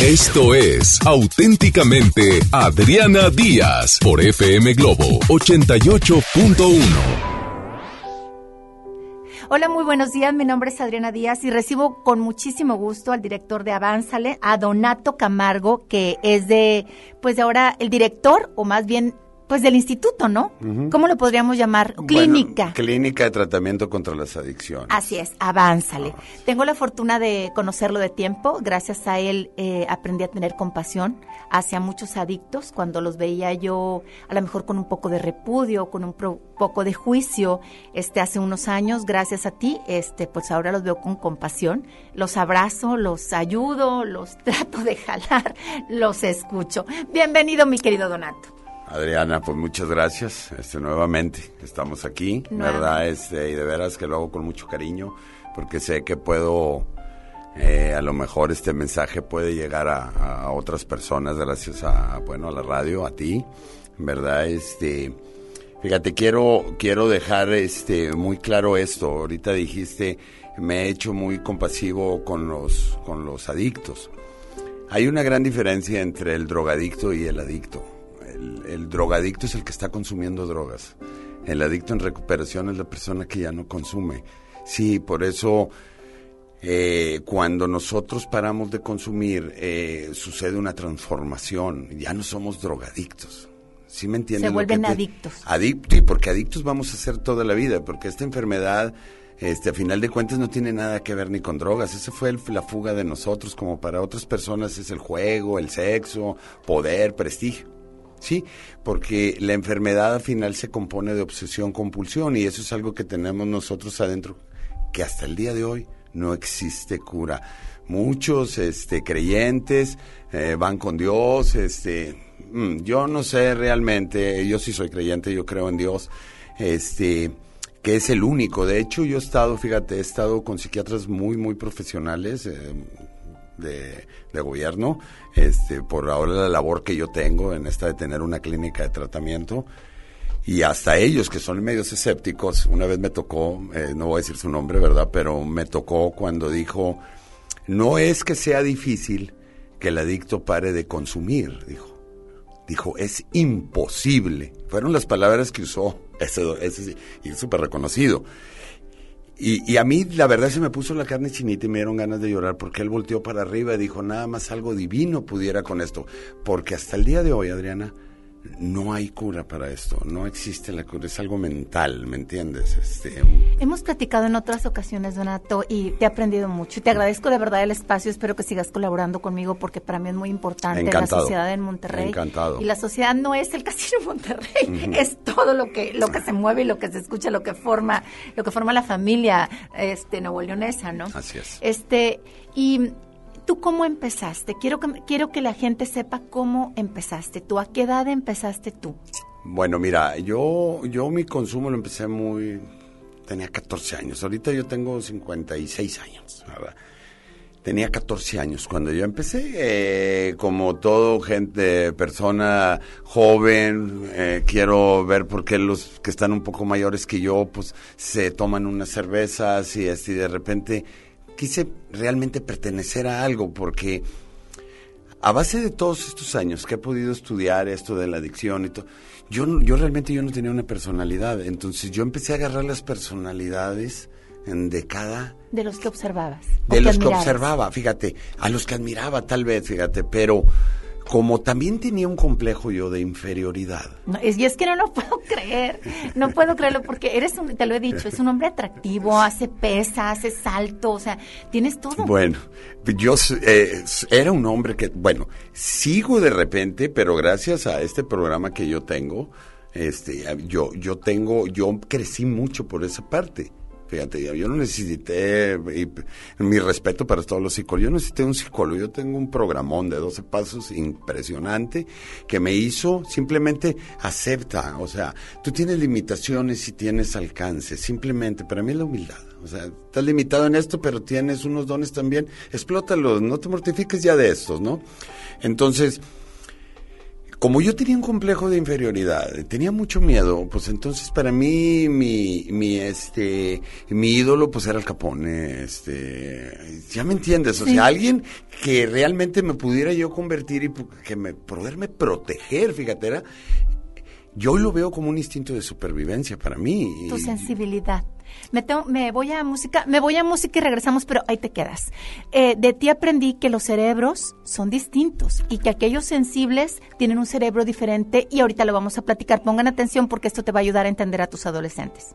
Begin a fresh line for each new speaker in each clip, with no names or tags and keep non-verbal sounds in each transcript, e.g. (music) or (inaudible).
Esto es auténticamente Adriana Díaz por FM Globo 88.1.
Hola, muy buenos días. Mi nombre es Adriana Díaz y recibo con muchísimo gusto al director de Avánzale, a Donato Camargo, que es de, pues de ahora el director, o más bien pues del instituto, ¿no? ¿Cómo lo podríamos llamar? Clínica.
clínica de tratamiento contra las adicciones.
Así es, avánzale. Ah. Tengo la fortuna de conocerlo de tiempo. Gracias a él eh, aprendí a tener compasión hacia muchos adictos. Cuando los veía yo, a lo mejor con un poco de repudio, con un poco de juicio, este, hace unos años, gracias a ti, este, pues ahora los veo con compasión. Los abrazo, los ayudo, los (laughs) trato de jalar, los escucho. Bienvenido, mi querido Donato.
Adriana, pues muchas gracias. Este nuevamente estamos aquí, verdad, este y de veras que lo hago con mucho cariño porque sé que puedo eh, a lo mejor este mensaje puede llegar a, otras personas gracias a bueno, a la radio, a ti. ¿Verdad? Este Fíjate, quiero quiero dejar este muy claro esto. Ahorita dijiste me he hecho muy compasivo con los con los adictos. Hay una gran diferencia entre el drogadicto y el adicto el, drogadicto es el que está consumiendo drogas. El adicto en recuperación es la persona que ya no consume. Sí, por eso eh, cuando nosotros paramos de consumir eh, sucede una transformación. Ya no somos drogadictos. ¿Sí me entienden?
Se vuelven adictos.
Adictos, y porque adictos vamos a ser toda la vida, porque esta enfermedad, este, a final de cuentas, no tiene nada que ver ni con drogas. Esa fue la fuga de nosotros, como para otras personas es el juego, el sexo, poder, prestigio. ¿Sí? Porque la enfermedad al final se compone de obsesión, compulsión y eso es algo que tenemos nosotros adentro que hasta el día de hoy no existe cura. Muchos este, creyentes eh, van con Dios, este, mm, yo no sé realmente, yo sí soy creyente, yo creo en Dios, este, que es el único. De hecho, yo he estado, fíjate, he estado con psiquiatras muy, muy profesionales, eh, de, gobierno, este, por ahora la labor que yo tengo en esta de tener una clínica de tratamiento. Y hasta ellos, que son medios escépticos, una vez me tocó, eh, no voy a decir su nombre, ¿verdad? Pero me tocó cuando dijo, no es que sea difícil que el adicto pare de consumir, dijo. Dijo, es imposible. Fueron las palabras que usó, ese, ese y es súper reconocido. Y, a mí la verdad se me puso la carne chinita y me dieron ganas de llorar porque él volteó para arriba y dijo, nada más algo divino pudiera con esto. Porque hasta el día de hoy, Adriana, no hay cura para esto, no existe la cura, es algo mental, ¿me entiendes? Este,
Hemos platicado en otras ocasiones, Donato, y te he aprendido mucho. Te agradezco de verdad el espacio, espero que sigas colaborando conmigo porque para mí es muy importante la sociedad en Monterrey.
Encantado.
Y la sociedad no es el casino (laughs) Monterrey, es todo lo que, lo que se mueve y lo que se escucha, lo que forma, lo que forma la familia este, nuevo leonesa, ¿no?
Así es.
Este, y ¿Tú cómo empezaste? Quiero que, quiero que la gente sepa cómo empezaste tú. ¿A qué edad empezaste tú?
Bueno, mira, yo, yo mi consumo lo empecé muy... Tenía 14 años. Ahorita yo tengo 56 años, ¿verdad? Tenía 14 años cuando yo empecé, eh, como todo gente, persona joven, eh, quiero ver por qué los que están un poco mayores que yo, pues se toman unas cervezas y así de repente quise realmente pertenecer a algo porque a base de todos estos años que he podido estudiar esto de la adicción y todo, yo, yo realmente yo no tenía una personalidad. Entonces yo empecé a agarrar las personalidades de cada...
De los que observabas.
De los que observaba, fíjate, a los que admiraba tal vez, fíjate, pero como también tenía un complejo yo de inferioridad.
y es que no lo (laughs) puedo creer, no puedo creerlo porque eres, un, te lo he dicho, es un hombre atractivo, hace pesa, hace salto, o sea, tienes todo.
Bueno, yo eh, era un hombre que, bueno, sigo de repente, pero gracias a este programa que yo tengo, este, yo, yo tengo, yo crecí mucho por esa parte Fíjate, yo no necesité, mi respeto para todos los psicólogos, yo necesité un psicólogo, yo tengo un programón de 12 pasos impresionante que me hizo simplemente acepta, o sea, tú tienes limitaciones y tienes alcance, simplemente, para mí es la humildad. O sea, estás limitado en esto, pero tienes unos dones también, explótalos, no te mortifiques ya de estos, ¿no? Entonces, como yo tenía un complejo de inferioridad, tenía mucho miedo, pues entonces para mí mi, mi este mi ídolo pues era el Capone, este, ya me entiendes, o sea, alguien que realmente me pudiera yo convertir y que me poderme proteger, fíjate, era yo lo veo como un instinto de supervivencia para mí.
Tu sensibilidad. Me, me voy a música, me voy a música y regresamos, pero ahí te quedas. Eh, de ti aprendí que los cerebros son distintos y que aquellos sensibles tienen un cerebro diferente y ahorita lo vamos a platicar. Pongan atención porque esto te va a ayudar a entender a tus adolescentes.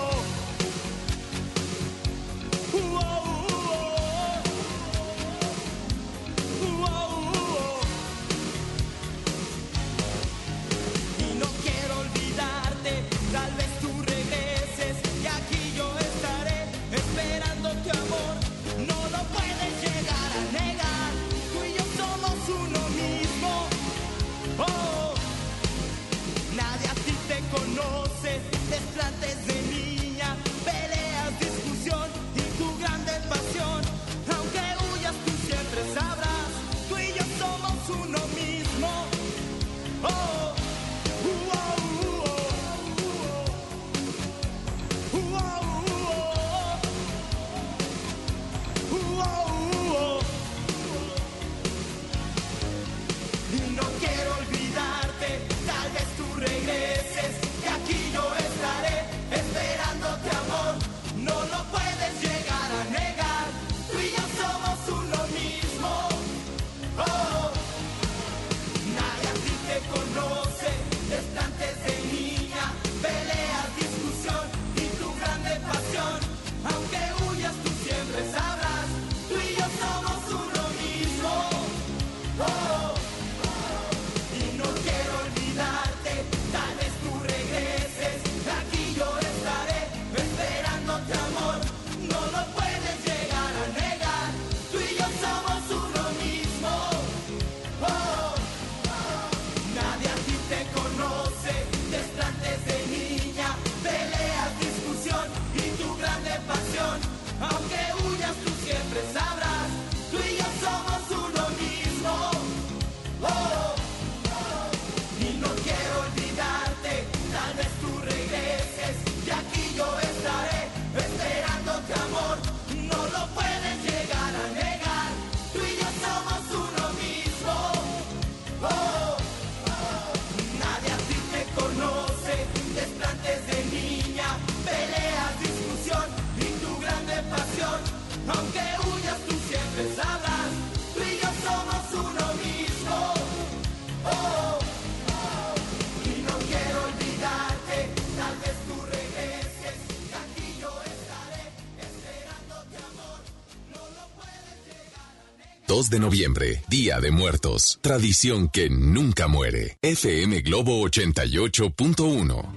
De noviembre, Día de Muertos. Tradición que nunca muere. FM Globo 88.1.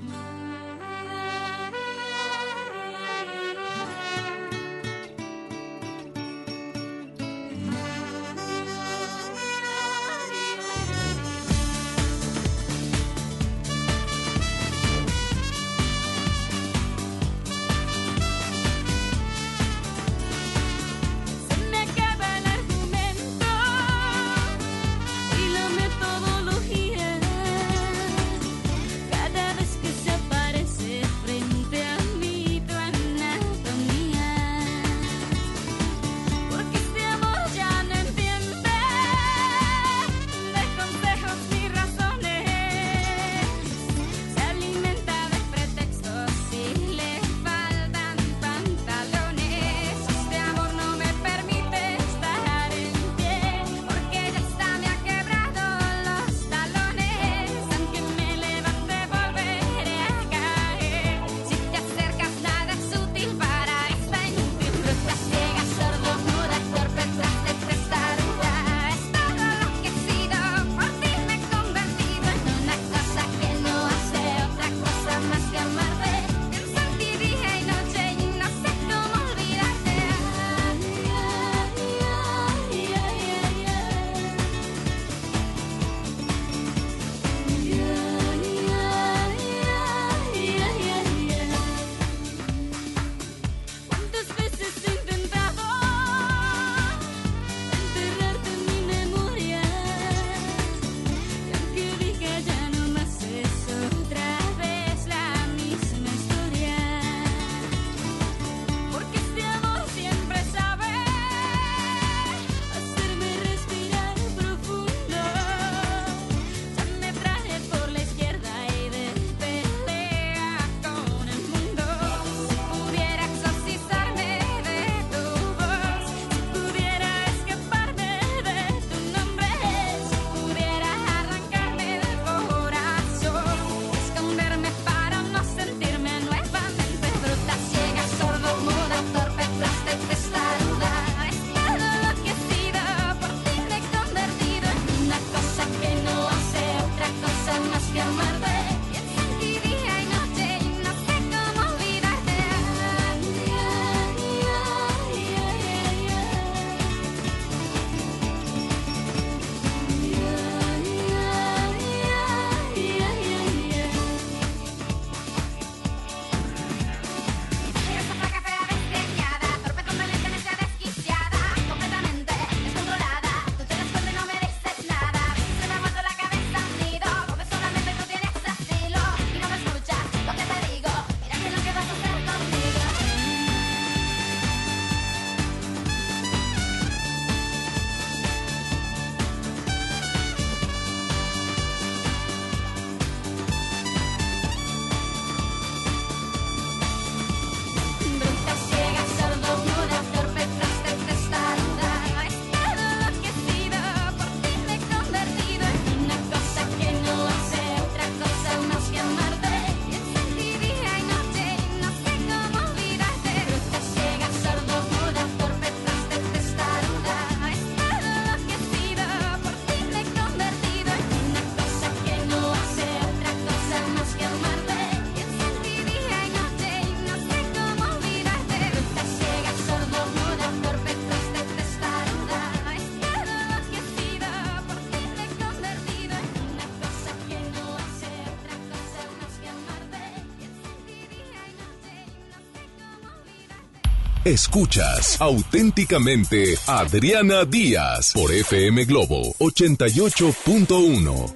Escuchas auténticamente Adriana Díaz por FM Globo 88.1.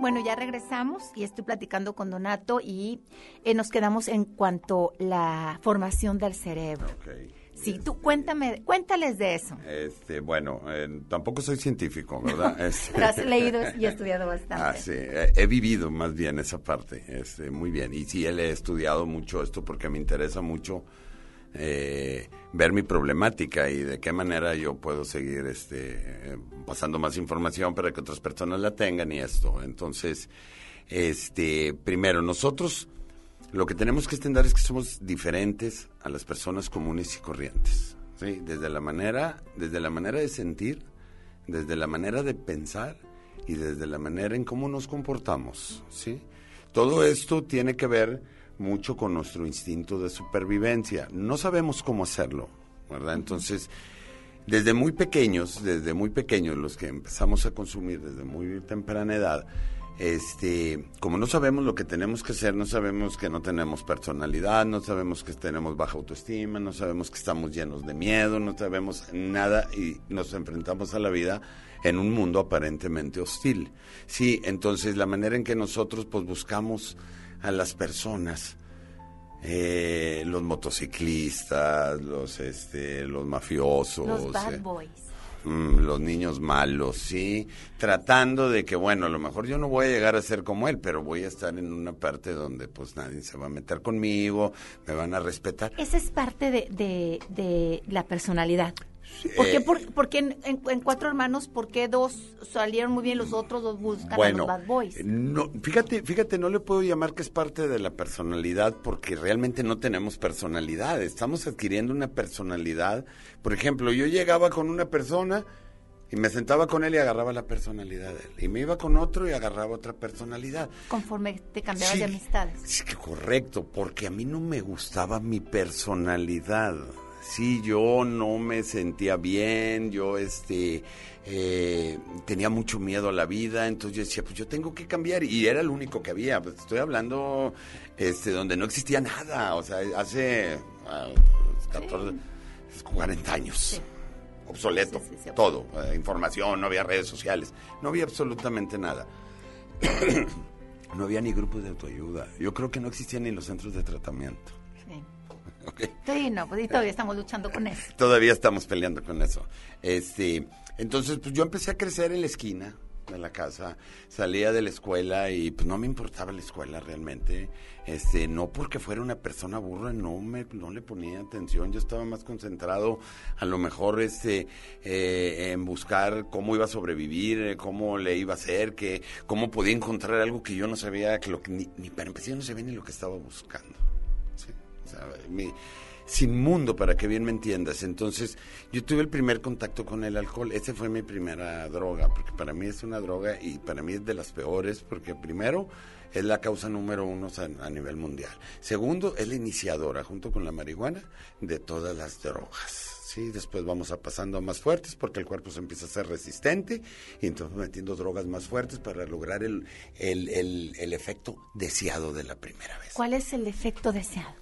Bueno, ya regresamos y estoy platicando con Donato y eh, nos quedamos en cuanto a la formación del cerebro.
Ok.
Sí, tú cuéntame, cuéntales de eso.
Este, bueno, eh, tampoco soy científico, ¿verdad? (laughs) Este-
Pero has leído y estudiado (laughs) bastante.
Ah, sí, he, he vivido más bien esa parte, este, muy bien. Y sí, él he estudiado mucho esto porque me interesa mucho eh, ver mi problemática y de qué manera yo puedo seguir este, eh, pasando más información para que otras personas la tengan y esto. Entonces, este, primero, nosotros lo que tenemos que entender es que somos diferentes a las personas comunes y corrientes. ¿sí? Desde la manera, desde la manera de sentir, desde la manera de pensar y desde la manera en cómo nos comportamos, ¿sí? Todo esto tiene que ver mucho con nuestro instinto de supervivencia. No sabemos cómo hacerlo, ¿verdad? Entonces, desde muy pequeños, desde muy pequeños, los que empezamos a consumir desde muy temprana edad, este, como no sabemos lo que tenemos que hacer, no sabemos que no tenemos personalidad, no sabemos que tenemos baja autoestima, no sabemos que estamos llenos de miedo, no sabemos nada y nos enfrentamos a la vida en un mundo aparentemente hostil. Sí, entonces la manera en que nosotros pues buscamos a las personas eh, los motociclistas, los este, los mafiosos,
Los bad
eh,
boys.
Los niños malos, sí, tratando de que, bueno, a lo mejor yo no voy a llegar a ser como él, pero voy a estar en una parte donde pues nadie se va a meter conmigo, me van a respetar.
Esa es parte de, de, de la personalidad. ¿Por qué,
Eh,
por, por qué en, en- en Cuatro Hermanos, por qué dos salieron muy bien, los otros dos buscan a los bad boys?
no, fíjate, fíjate, no le puedo llamar que es parte de la personalidad porque realmente no tenemos personalidad. Estamos adquiriendo una personalidad. Por ejemplo, yo llegaba con una persona y me sentaba con él y agarraba la personalidad de él. Y me iba con otro y agarraba otra personalidad.
Conforme te cambiabas
Sí,
de amistades.
Sí, correcto, porque a mí no me gustaba mi personalidad. Sí, yo no me sentía bien, yo este eh, tenía mucho miedo a la vida, entonces yo decía, pues yo tengo que cambiar y era el único que había. Pues estoy hablando este donde no existía nada, o sea, hace ah, 14, 40 años.
Sí.
Obsoleto,
sí,
todo, eh, información, no había redes sociales, no había absolutamente nada. (coughs) No había ni grupos de autoayuda. Yo creo que no existían ni los centros de tratamiento. (laughs)
Sí. no, pues y todavía estamos luchando con eso. (laughs)
Todavía estamos peleando con eso. Este, entonces, pues yo empecé a crecer en la esquina de la casa, salía de la escuela y pues no me importaba la escuela realmente, este, no porque fuera una persona burra, no me, no le ponía atención, yo estaba más concentrado a lo mejor este, eh, en buscar cómo iba a sobrevivir, eh, cómo le iba a hacer, que, cómo podía encontrar algo que yo no sabía, que lo que ni, ni para empezar yo no sabía ni lo que estaba buscando. Sin mundo, para que bien me entiendas. Entonces, yo tuve el primer contacto con el alcohol. Esa fue mi primera droga, porque para mí es una droga y para mí es de las peores, porque primero es la causa número uno sea, a nivel mundial. Segundo, es la iniciadora, junto con la marihuana, de todas las drogas. Sí, después vamos a pasando a más fuertes porque el cuerpo se empieza a ser resistente y entonces metiendo drogas más fuertes para lograr el, el, el, el efecto deseado de la primera vez.
¿Cuál es el efecto deseado?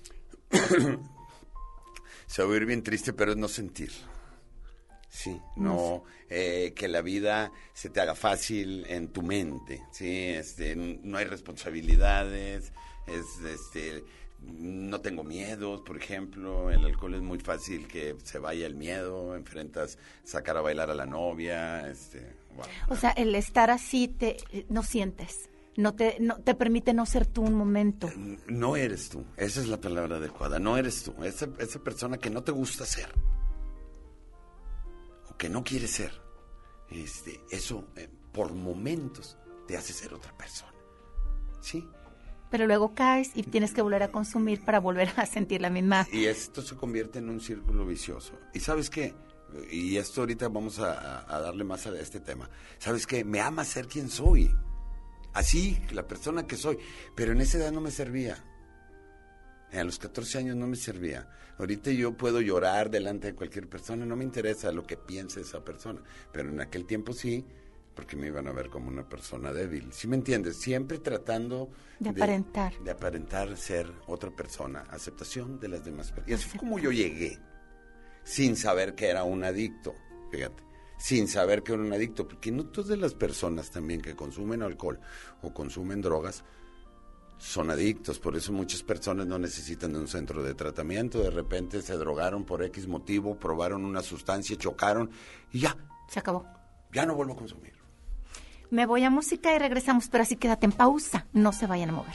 (coughs)
Se va a oír bien triste, pero es no sentir. Sí, no, eh, que la vida se te haga fácil en tu mente, sí, este, no hay responsabilidades, es, este, no tengo miedos, por ejemplo, el alcohol es muy fácil que se vaya el miedo, enfrentas sacar a bailar a la novia, este, wow.
O sea, el estar así te no sientes, no te no te permite no ser tú un momento.
No eres tú, esa es la palabra adecuada, no eres tú, esa, esa persona que no te gusta ser, o que no quieres ser, este, eso eh, por momentos te hace ser otra persona. ¿Sí?
Pero luego caes y tienes que volver a consumir para volver a sentir la misma.
Y esto se convierte en un círculo vicioso. ¿Y sabes qué? Y esto ahorita vamos a, a- a darle más a este tema. ¿Sabes qué? Me ama ser quien soy. Así, la persona que soy. Pero en esa edad no me servía. A los 14 años no me servía. Ahorita yo puedo llorar delante de cualquier persona, no me interesa lo que piense esa persona. Pero en aquel tiempo sí, porque me iban a ver como una persona débil. ¿Sí me entiendes? Siempre tratando
De aparentar.
De, aparentar ser otra persona. Aceptación de las demás personas. Y así fue como yo llegué, sin saber que era un adicto, fíjate, sin saber que era un adicto, porque no todas las personas también que consumen alcohol o consumen drogas son adictos, por eso muchas personas no necesitan de un centro de tratamiento, de repente se drogaron por X motivo, probaron una sustancia, chocaron y ya,
Se acabó.
ya no vuelvo a consumir.
Me voy a música y regresamos, pero así quédate en pausa. No se vayan a mover.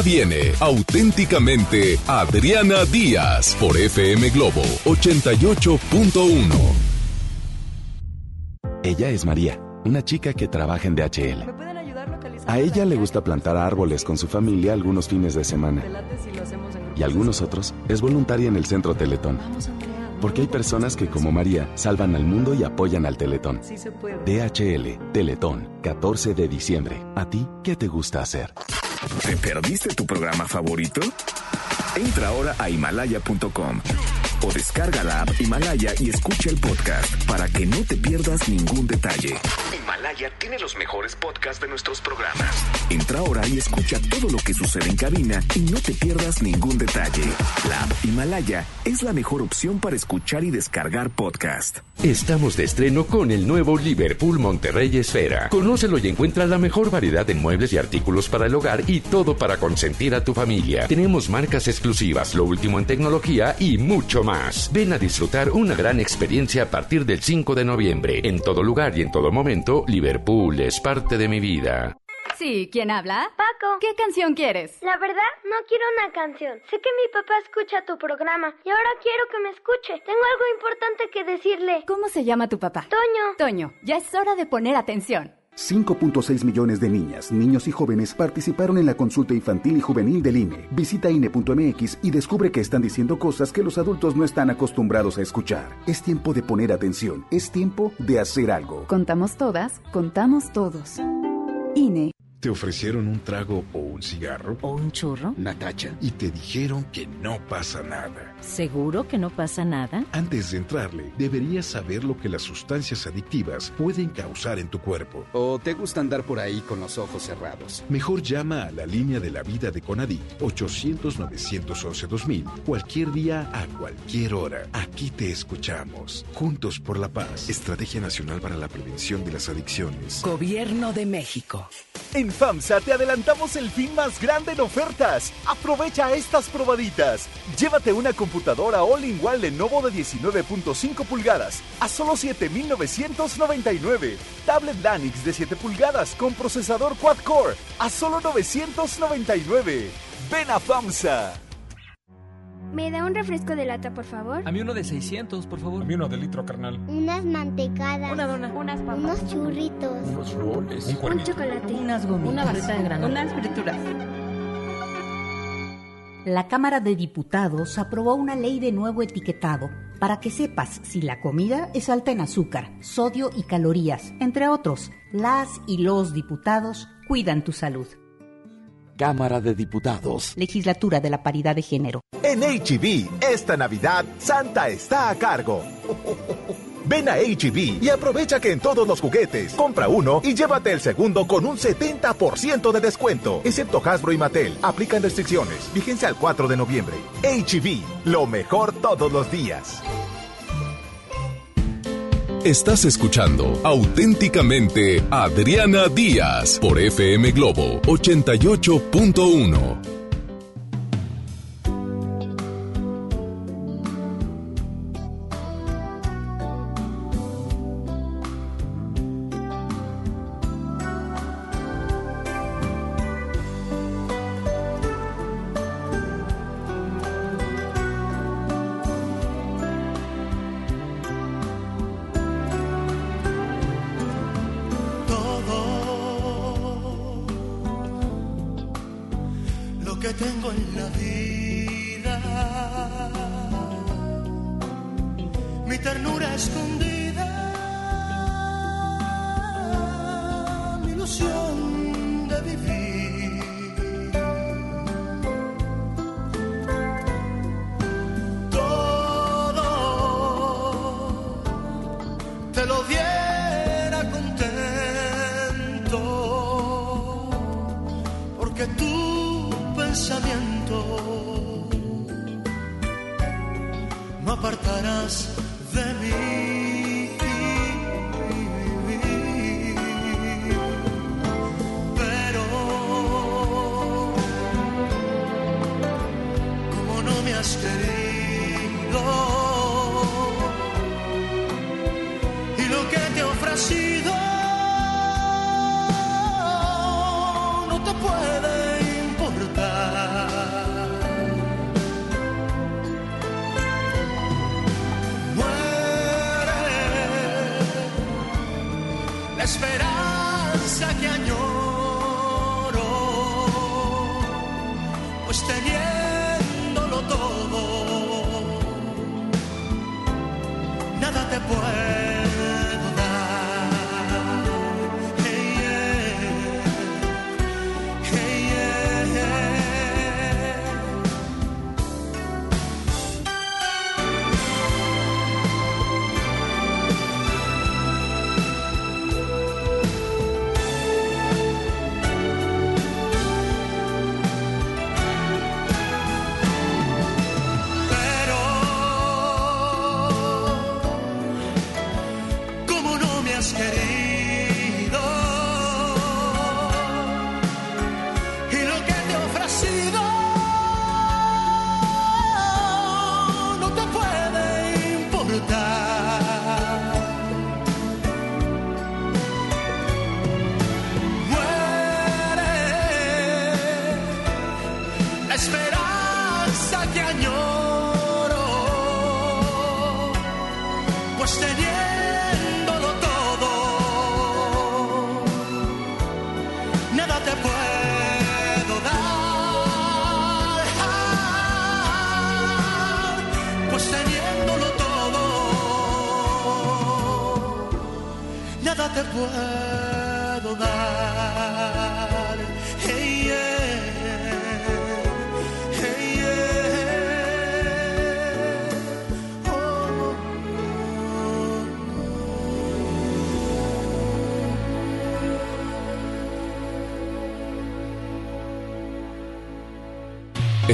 Ya
viene auténticamente Adriana Díaz por FM Globo 88.1.
Ella es María, una chica que trabaja en DHL.
¿Me pueden ayudar localizando
A ella
la
le gusta plantar árboles con su familia algunos fines de semana. Y algunos otros es voluntaria en el Centro Teletón. Porque hay personas que, como María, salvan al mundo y apoyan al Teletón. DHL, Teletón, 14 de diciembre. ¿A ti qué te gusta hacer?
¿Te perdiste tu programa favorito? Entra ahora a himalaya.com o descarga la app Himalaya y escucha el podcast para que no te pierdas ningún detalle. Himalaya.
Tiene los mejores podcasts de nuestros programas. Entra ahora y escucha todo lo que sucede en cabina y no te pierdas ningún detalle. La app Himalaya es la mejor opción para escuchar y descargar podcast.
Estamos de estreno con el nuevo Liverpool Monterrey Esfera. Conócelo y encuentra la mejor variedad de muebles y artículos para el hogar y todo para consentir a tu familia. Tenemos marcas exclusivas, lo último en tecnología y mucho más. Ven a disfrutar una gran experiencia a partir del 5 de noviembre. En todo lugar y en todo momento, Liverpool es parte de mi vida.
Sí, ¿quién habla?
Paco.
¿Qué canción quieres?
La verdad, no quiero una canción. Sé que mi papá escucha tu programa y ahora quiero que me escuche. Tengo algo importante que decirle.
¿Cómo se llama tu papá?
Toño.
Toño, ya es hora de poner atención.
5.6 millones de niñas, niños y jóvenes participaron en la consulta infantil y juvenil del INE. Visita INE.mx y descubre que están diciendo cosas que los adultos no están acostumbrados a escuchar. Es tiempo de poner atención. Es tiempo de hacer algo.
Contamos todas, contamos todos. INE.
¿Te ofrecieron un trago o un cigarro?
¿O un churro?
Natacha. Y te dijeron que no pasa nada.
¿Seguro que no pasa nada?
Antes de entrarle, deberías saber lo que las sustancias adictivas pueden causar en tu cuerpo.
¿O te gusta andar por ahí con los ojos cerrados?
Mejor llama a la línea de la vida de Conadic 800-911-2000 cualquier día a cualquier hora. Aquí te escuchamos. Juntos por la paz. Estrategia Nacional para la Prevención de las Adicciones.
Gobierno de México.
En FAMSA te adelantamos el fin más grande en ofertas. Aprovecha estas probaditas. Llévate una computadora all-in-one Lenovo de 19.5 pulgadas a solo 7,999. Tablet Lanix de 7 pulgadas con procesador quad-core a solo 999. Ven a FAMSA.
¿Me da un refresco de lata, por favor?
A mí uno de 600, por favor.
A mí uno de litro, carnal.
Unas mantecadas.
Una dona.
Unas papas. Unos churritos.
Unos roles.
Un, un chocolate.
Unas gomitas.
Una barrita de grano.
Unas frituras.
La Cámara de Diputados aprobó una ley de nuevo etiquetado para que sepas si la comida es alta en azúcar, sodio y calorías. Entre otros, las y los diputados cuidan tu salud.
Cámara de Diputados.
Legislatura de la Paridad de Género.
En HB, esta Navidad, Santa está a cargo. (laughs) Ven a HB y aprovecha que en todos los juguetes compra uno y llévate el segundo con un 70% de descuento, excepto Hasbro y Mattel. Aplican restricciones. Vigencia al 4 de noviembre. HB, lo mejor todos los días.
Estás escuchando auténticamente Adriana Díaz por FM Globo 88.1.
en la vida. Mi ternura escondida, mi ilusión de vivir. Apartarás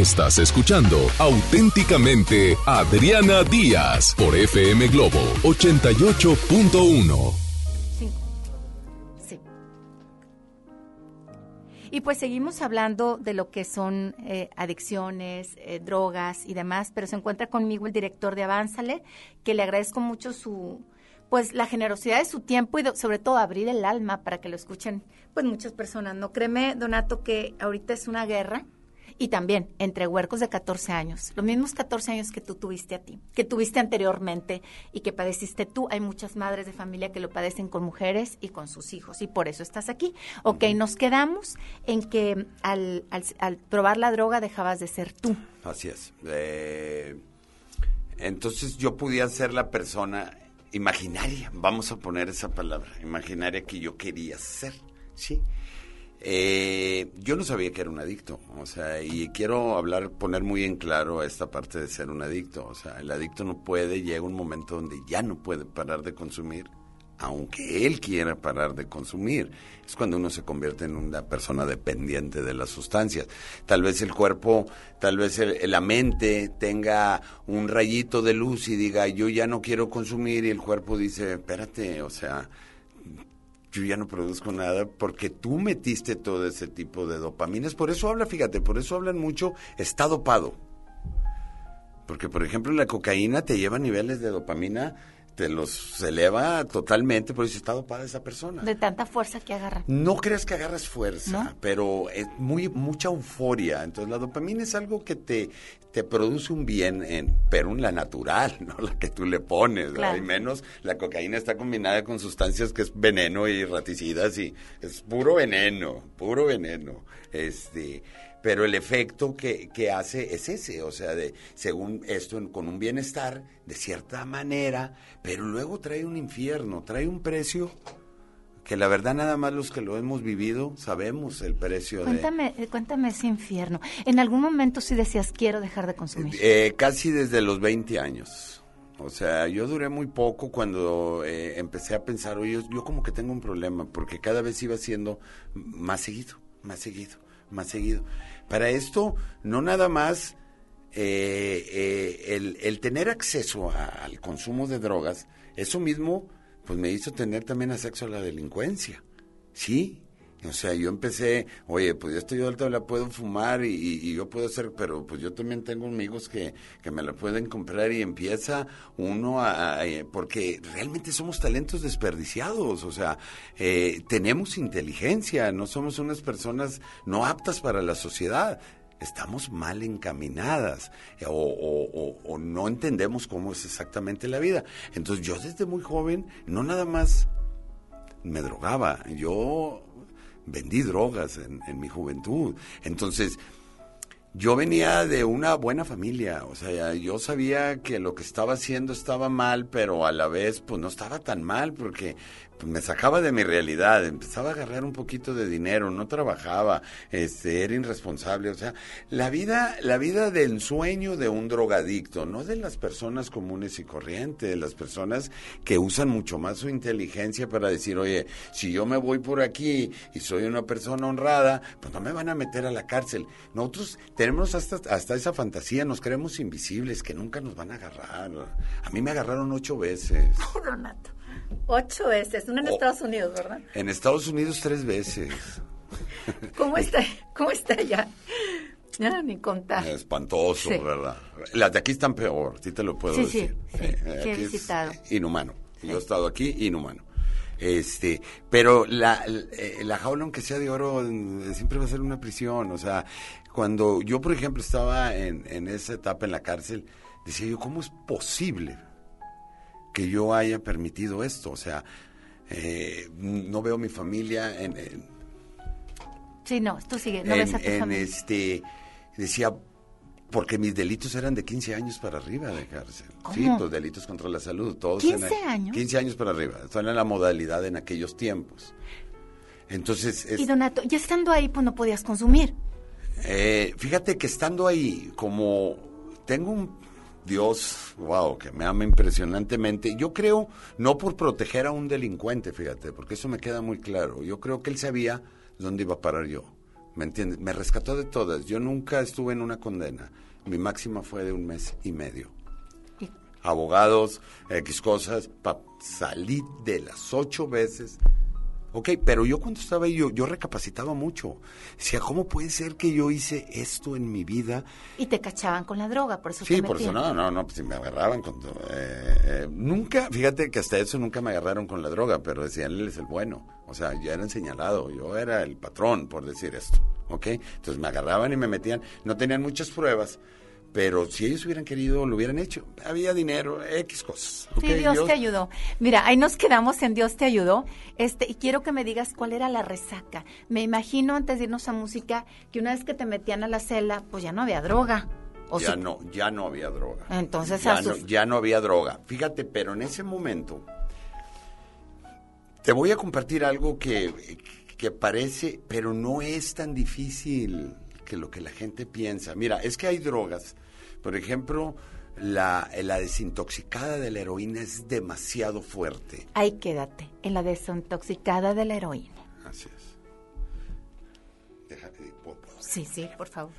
Estás escuchando auténticamente Adriana Díaz por FM Globo 88.1.
Sí. Y pues seguimos hablando de lo que son eh, adicciones, eh, drogas y demás, pero se encuentra conmigo el director de Avánzale, que le agradezco mucho su, pues la generosidad de su tiempo y sobre todo abrir el alma para que lo escuchen, pues muchas personas. No créeme, Donato, que ahorita es una guerra y también entre huercos de 14 años, los mismos 14 años que tú tuviste a ti, que tuviste anteriormente y que padeciste tú. Hay muchas madres de familia que lo padecen con mujeres y con sus hijos y por eso estás aquí. Ok, nos quedamos en que al, al, al probar la droga dejabas de ser tú.
Así es. Eh, entonces yo podía ser la persona imaginaria, vamos a poner esa palabra, imaginaria que yo quería ser, ¿sí? Eh, yo no sabía que era un adicto, o sea, y quiero hablar, poner muy en claro esta parte de ser un adicto, o sea, el adicto no puede, llega un momento donde ya no puede parar de consumir, aunque él quiera parar de consumir. Es cuando uno se convierte en una persona dependiente de las sustancias. Tal vez el cuerpo, tal vez el- la mente tenga un rayito de luz y diga, yo ya no quiero consumir y el cuerpo dice, espérate, o sea, yo ya no produzco nada porque tú metiste todo ese tipo de dopaminas. Por eso habla, fíjate, por eso hablan mucho, está dopado. Porque, por ejemplo, la cocaína te lleva niveles de dopamina, te los eleva totalmente, por eso está dopada esa persona.
De tanta fuerza que agarra.
No creas que agarras fuerza,
¿No?
pero es muy mucha euforia. Entonces la dopamina es algo que te, te produce un bien, en, pero en la natural, (laughs) no la que tú le pones.
Claro.
Y menos la cocaína está combinada con sustancias que es veneno y raticidas y es puro veneno, puro veneno. Este, pero el efecto que, que hace es ese, o sea, de según esto con un bienestar de cierta manera, pero luego trae un infierno, trae un precio que la verdad nada más los que lo hemos vivido sabemos el precio de...
Cuéntame, eh, cuéntame ese infierno. En algún momento sí decías, quiero dejar de consumir.
Eh, casi desde los 20 años. O sea, yo duré muy poco cuando eh, empecé a pensar, oye, yo como que tengo un problema, porque cada vez iba siendo más seguido, más seguido, más seguido. Para esto, no nada más eh, eh, el, el tener acceso al consumo de drogas, eso mismo, pues me hizo tener también acceso a la delincuencia. Sí, o sea, yo empecé, oye, pues yo estoy alto, la puedo fumar y, yo puedo hacer, pero pues yo también tengo amigos que, que me la pueden comprar y empieza uno a, a- porque realmente somos talentos desperdiciados, o sea, eh, tenemos inteligencia, no somos unas personas no aptas para la sociedad. Estamos mal encaminadas eh, o, o- o- o no entendemos cómo es exactamente la vida. Entonces yo desde muy joven, no nada más me drogaba. Yo vendí drogas en, en mi juventud. Entonces, yo venía de una buena familia, o sea, yo sabía que lo que estaba haciendo estaba mal, pero a la vez, pues no estaba tan mal, porque me sacaba de mi realidad, empezaba a agarrar un poquito de dinero, no trabajaba, este, era irresponsable, o sea, la vida, la vida del ensueño de un drogadicto, no de las personas comunes y corrientes, de las personas que usan mucho más su inteligencia para decir, oye, si yo me voy por aquí y soy una persona honrada, pues no me van a meter a la cárcel. Nosotros tenemos hasta, hasta esa fantasía, nos creemos invisibles, que nunca nos van a agarrar. A mí me agarraron ocho veces. (laughs)
Ocho veces, una en
Oh.
Estados Unidos, ¿verdad?
En Estados Unidos tres veces. (laughs)
¿Cómo está, cómo está ya? Ni contar.
Espantoso,
Sí.
¿verdad? Las de aquí están peor, sí te lo puedo
Sí,
decir.
sí,
Eh,
sí he
aquí es
visitado.
inhumano. Yo he estado aquí, inhumano. Este, pero la, eh, la jaula, aunque sea de oro, eh, siempre va a ser una prisión. O sea, cuando yo, por ejemplo, estaba en, en esa etapa en la cárcel, decía yo, ¿cómo es posible que yo haya permitido esto? O sea, eh, no veo mi familia en, en-
Sí, no, tú sigue, no
en-
ves a tu
en
familia.
este, decía, porque mis delitos eran de 15 años para arriba de cárcel. Sí,
¿Cómo?
pues delitos contra la salud, todos.
15
en-
años.
15 años para arriba. Esa era la modalidad en aquellos tiempos. Entonces, es-
Y Donato, ya estando ahí, pues no podías consumir.
eh, fíjate que estando ahí, como tengo un Dios, wow, que me ama impresionantemente, yo creo, no por proteger a un delincuente, fíjate, porque eso me queda muy claro. Yo creo que él sabía dónde iba a parar yo. ¿Me entiendes? Me rescató de todas. Yo nunca estuve en una condena. Mi máxima fue de un mes y medio. Abogados, X cosas, pa, salí de las ocho veces Ok, pero yo cuando estaba ahí, yo, yo recapacitaba mucho. Decía, ¿cómo puede ser que yo hice esto en mi vida?
Y te cachaban con la droga, por eso
Sí,
te
por eso no, no, no, pues si me agarraban con... eh, eh, nunca, fíjate que hasta eso nunca me agarraron con la droga, pero decían, él es el bueno. O sea, ya eran señalado, yo era el patrón, por decir esto, ¿ok? Entonces me agarraban y me metían, no tenían muchas pruebas, pero si ellos hubieran querido, lo hubieran hecho. Había dinero, X cosas.
Dios te ayudó. Mira, ahí nos quedamos en Dios te ayudó. Este, y quiero que me digas cuál era la resaca. Me imagino antes de irnos a música que una vez que te metían a la celda, pues ya no había droga. O
ya
sí-
no, ya no había droga.
Entonces,
ya no, ya no había droga. Fíjate, pero en ese momento te voy a compartir algo que, que parece, pero no es tan difícil que lo que la gente piensa. Mira, es que hay drogas. Por ejemplo, la, la desintoxicada de la heroína es demasiado fuerte.
Ahí quédate, en la desintoxicada de la heroína.
Así es. Deja- eh, ¿puedo- puedo?
Sí, sí, por favor.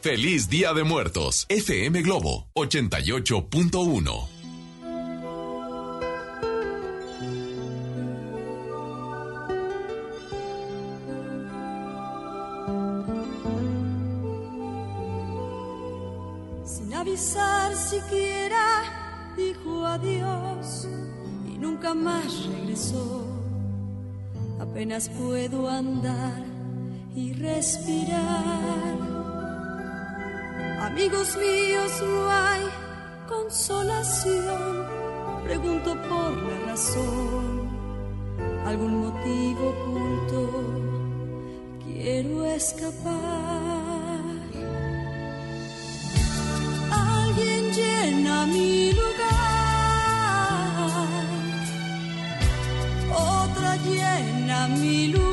Feliz Día de Muertos. FM Globo 88.1.
Sin avisar siquiera, dijo adiós y nunca más regresó. Apenas puedo andar y respirar. Amigos míos, no hay consolación. Pregunto por la razón, algún motivo oculto. Quiero escapar. Alguien llena mi lugar, otra llena mi lugar.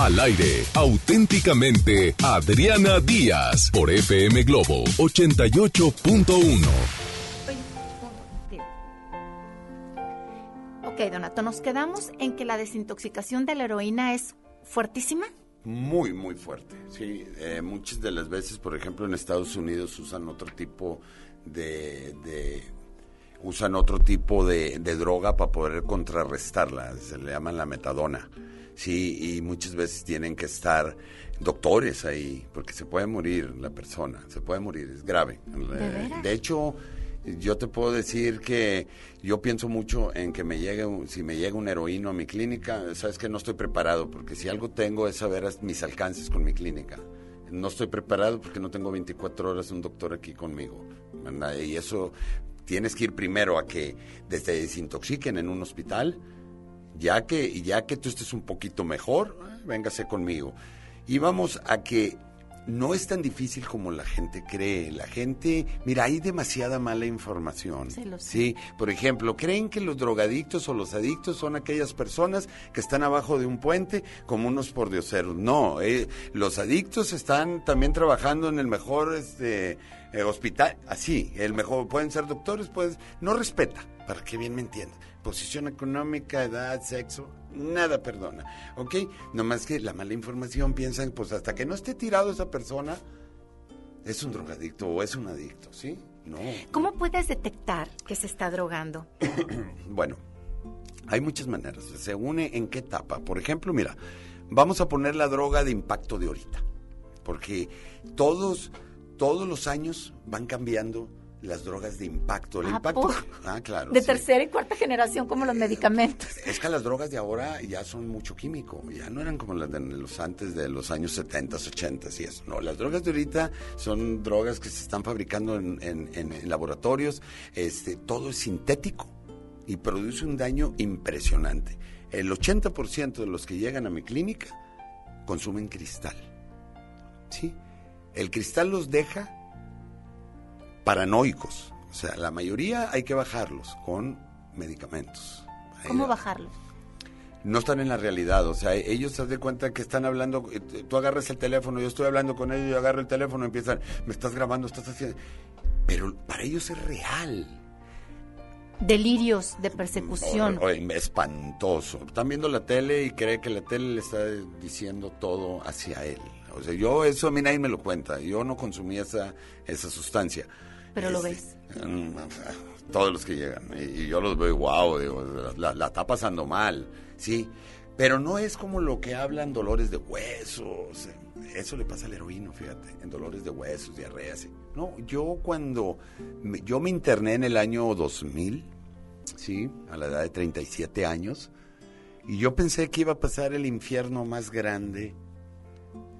Al aire, auténticamente Adriana Díaz por FM Globo 88.1.
Ok, Donato, nos quedamos en que la desintoxicación de la heroína es fuertísima.
Muy, muy fuerte. Sí, Eh, muchas de las veces, por ejemplo, en Estados Unidos usan otro tipo de, de- usan otro tipo de, de droga para poder contrarrestarla. Se le llaman la metadona. Sí, y muchas veces tienen que estar doctores ahí, porque se puede morir la persona, se puede morir, es grave. Eh, de hecho, yo te puedo decir que yo pienso mucho en que me llegue, si me llega un heroíno a mi clínica, sabes que no estoy preparado, porque si algo tengo es saber mis alcances con mi clínica. No estoy preparado porque no tengo 24 horas un doctor aquí conmigo. ¿verdad? Y eso tienes que ir primero a que desde desintoxiquen en un hospital, ya que, ya que tú estés un poquito mejor, eh, véngase conmigo. Y vamos a que no es tan difícil como la gente cree. La gente, mira, hay demasiada mala información.
Sí, lo sé.
Sí, por ejemplo, creen que los drogadictos o los adictos son aquellas personas que están abajo de un puente como unos pordioseros. No, eh, los adictos están también trabajando en el mejor este, eh, hospital. Así, el mejor, pueden ser doctores, pues no respeta, para que bien me entiendan. Posición económica, edad, sexo, nada perdona. ¿Ok? Nomás que la mala información piensan, pues hasta que no esté tirado esa persona, es un drogadicto o es un adicto, ¿sí? No.
¿Cómo puedes detectar que se está drogando? (clears throat)
Bueno, hay muchas maneras. Se une en qué etapa. Por ejemplo, mira, vamos a poner la droga de impacto de ahorita. Porque todos, todos los años van cambiando las drogas de impacto. El
¿A
impacto. Ah, claro.
De
sí.
tercera y cuarta generación, como los medicamentos.
Es que las drogas de ahora ya son mucho químico, ya no eran como las de los antes de los años 70, 80 y eso. No, las drogas de ahorita son drogas que se están fabricando en, en- en- en laboratorios, este, todo es sintético y produce un daño impresionante. El 80% de los que llegan a mi clínica consumen cristal. ¿Sí? El cristal los deja paranoicos. O sea, la mayoría hay que bajarlos con medicamentos.
¿Cómo bajarlo?
no están en la realidad, o sea, ellos se dan cuenta que están hablando, eh, tú agarras el teléfono, yo estoy hablando con ellos, yo agarro el teléfono, empiezan, me estás grabando, estás haciendo, pero para ellos es real,
Delirios de persecución.
O- o- espantoso. Están viendo la tele y cree que la tele le está diciendo todo hacia él. O sea, yo eso a mí nadie me lo cuenta, yo no consumí esa, esa sustancia.
Pero lo ves.
mm, Todos los que llegan. Y, yo los veo, wow, digo, la, está pasando mal, sí. Pero no es como lo que hablan dolores de huesos. Eso le pasa al heroíno, fíjate, en dolores de huesos, diarreas. No, yo cuando, me- yo me interné en el año 2000, sí, a la edad de 37 años, y yo pensé que iba a pasar el infierno más grande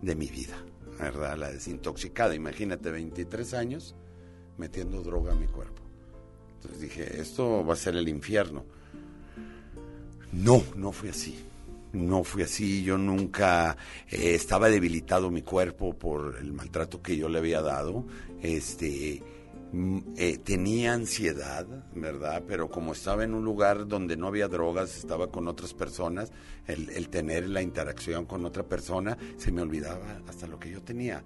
de mi vida, ¿verdad? La desintoxicada. Imagínate, 23 años metiendo droga a mi cuerpo. Entonces dije, esto va a ser el infierno. No, no fue así. No fue así. Yo nunca eh, estaba debilitado mi cuerpo por el maltrato que yo le había dado. Este eh, tenía ansiedad, ¿verdad? Pero como estaba en un lugar donde no había drogas, estaba con otras personas, el, el tener la interacción con otra persona, se me olvidaba hasta lo que yo tenía.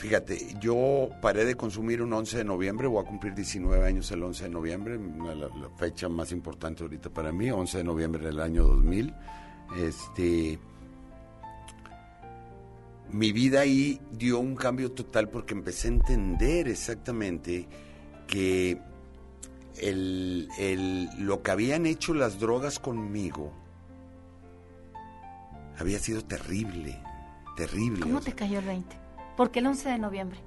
Fíjate, yo paré de consumir un 11 de noviembre, voy a cumplir 19 años el 11 de noviembre, la, fecha más importante ahorita para mí, 11 de noviembre del año 2000. Este, mi vida ahí dio un cambio total porque empecé a entender exactamente que el, el- lo que habían hecho las drogas conmigo había sido terrible, terrible.
¿Cómo
o sea.
te cayó el 20? ¿Por qué el 11 de noviembre?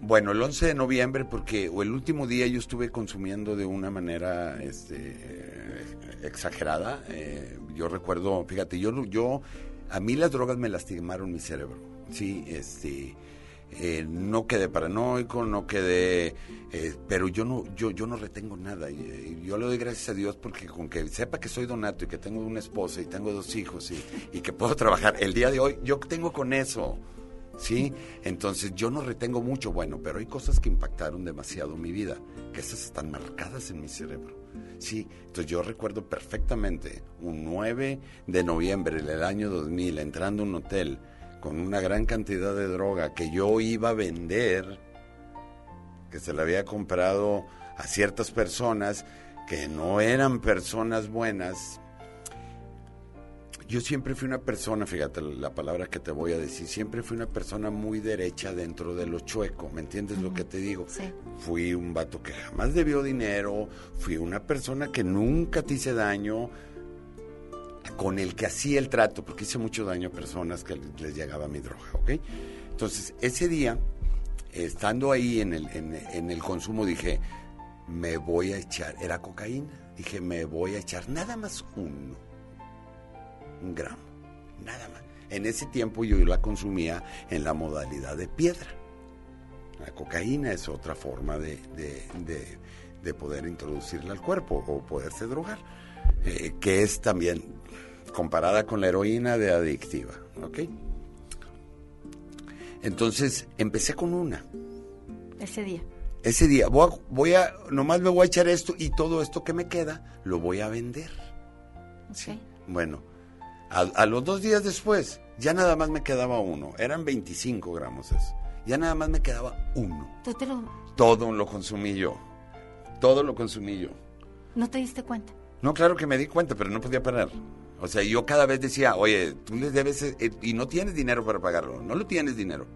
Bueno, el 11 de noviembre, porque o el último día yo estuve consumiendo de una manera este, exagerada. eh, yo recuerdo, fíjate, yo, yo, a mí las drogas me lastimaron mi cerebro. Sí, este, eh, no quedé paranoico, no quedé, eh, pero yo no, yo, yo no retengo nada. Yo le doy gracias a Dios porque con que sepa que soy donato y que tengo una esposa y tengo dos hijos y que puedo trabajar el día de hoy, yo tengo con eso. ¿Sí? Entonces yo no retengo mucho, bueno, pero hay cosas que impactaron demasiado mi vida, que esas están marcadas en mi cerebro, ¿sí? Entonces yo recuerdo perfectamente un 9 de noviembre del año 2000, entrando a un hotel con una gran cantidad de droga que yo iba a vender, que se la había comprado a ciertas personas que no eran personas buenas, yo siempre fui una persona, fíjate la palabra que te voy a decir, siempre fui una persona muy derecha dentro de lo chueco, ¿me entiendes lo que te digo?
Sí.
Fui un vato que jamás debió dinero, fui una persona que nunca te hice daño, con el que hacía el trato, porque hice mucho daño a personas que les llegaba mi droga, ¿ok? Entonces, ese día, estando ahí en el, en, en el consumo, dije, me voy a echar, era cocaína, dije, me voy a echar nada más uno un gramo, nada más. En ese tiempo yo la consumía en la modalidad de piedra. La cocaína es otra forma de, de- de- de poder introducirla al cuerpo o poderse drogar, eh, que es también comparada con la heroína de adictiva, ¿ok? Entonces empecé con una.
Ese día.
Ese día voy a, voy a, nomás me voy a echar esto y todo esto que me queda lo voy a vender.
Ok.
Bueno, a, a los dos días después, ya nada más me quedaba uno. Eran 25 gramos eso. Ya nada más me quedaba uno.
¿Tú te lo,
Todo lo consumí yo. Todo lo consumí yo.
no te diste cuenta?
No, claro que me di cuenta, pero no podía parar. O sea, yo cada vez decía, oye, tú le debes, eh, y no tienes dinero para pagarlo. No lo tienes dinero.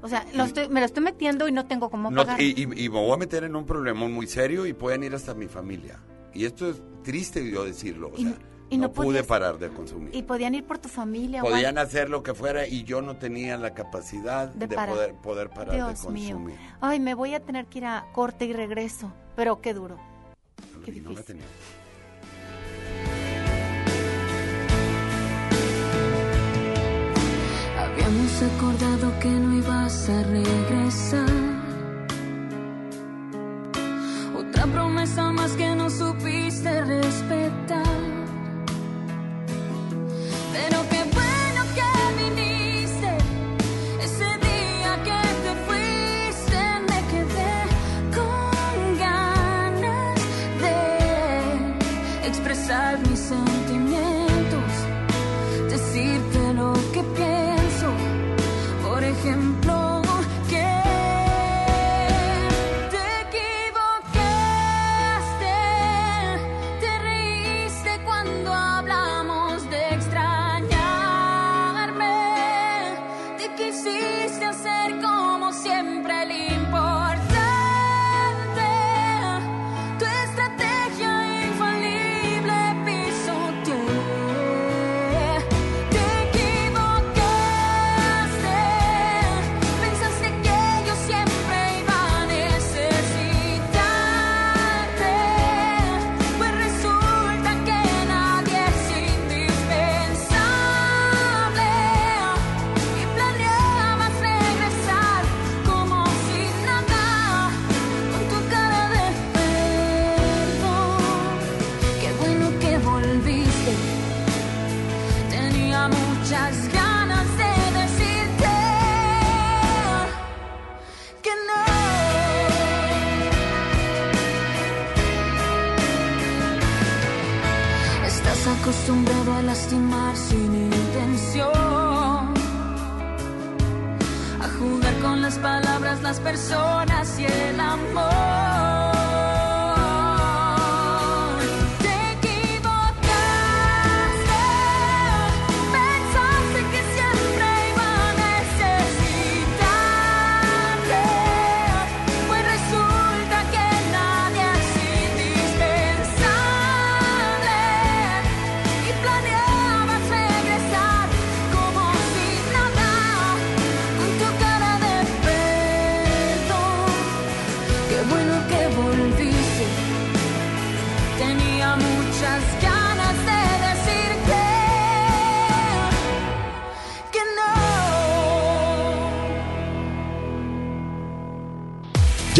O sea, lo estoy- me lo estoy metiendo y no tengo cómo
No,
pagar.
y, y- y me voy a meter en un problema muy serio y pueden ir hasta mi familia. Y esto es triste yo decirlo. O sea,
y
no,
no
pude
podías-
parar de consumir.
Y podían ir por tu familia. o
Podían hacer lo que fuera y yo no tenía la capacidad
De
de,
parar.
poder, poder parar
Dios
de
mío.
consumir.
Ay, me voy a tener que ir a corte y regreso. Pero qué duro. Qué
Y no la tenía.
Habíamos acordado que no ibas a regresar. Lastimar sin intención, a jugar con las palabras, las personas y el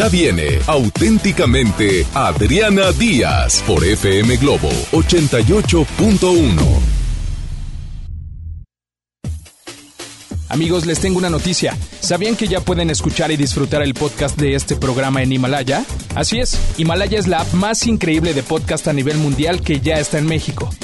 Viene auténticamente Adriana Díaz por FM Globo 88.1.
Amigos, les tengo una noticia. ¿Sabían que ya pueden escuchar y disfrutar el podcast de este programa en Himalaya? Así es, Himalaya es la app más increíble de podcast a nivel mundial que ya está en México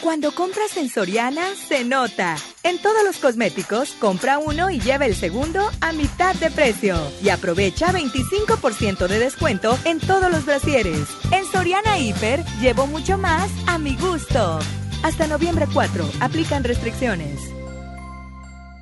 Cuando compras en Soriana, se nota. En todos los cosméticos, compra uno y lleva el segundo a mitad de precio. Y aprovecha 25% de descuento en todos los brasieres. En Soriana Hiper, llevo mucho más a mi gusto. Hasta noviembre 4, aplican restricciones.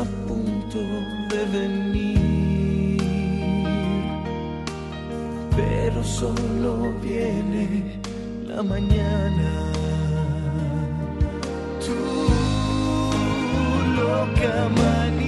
a punto de venir, pero solo viene la mañana. Tu loca manía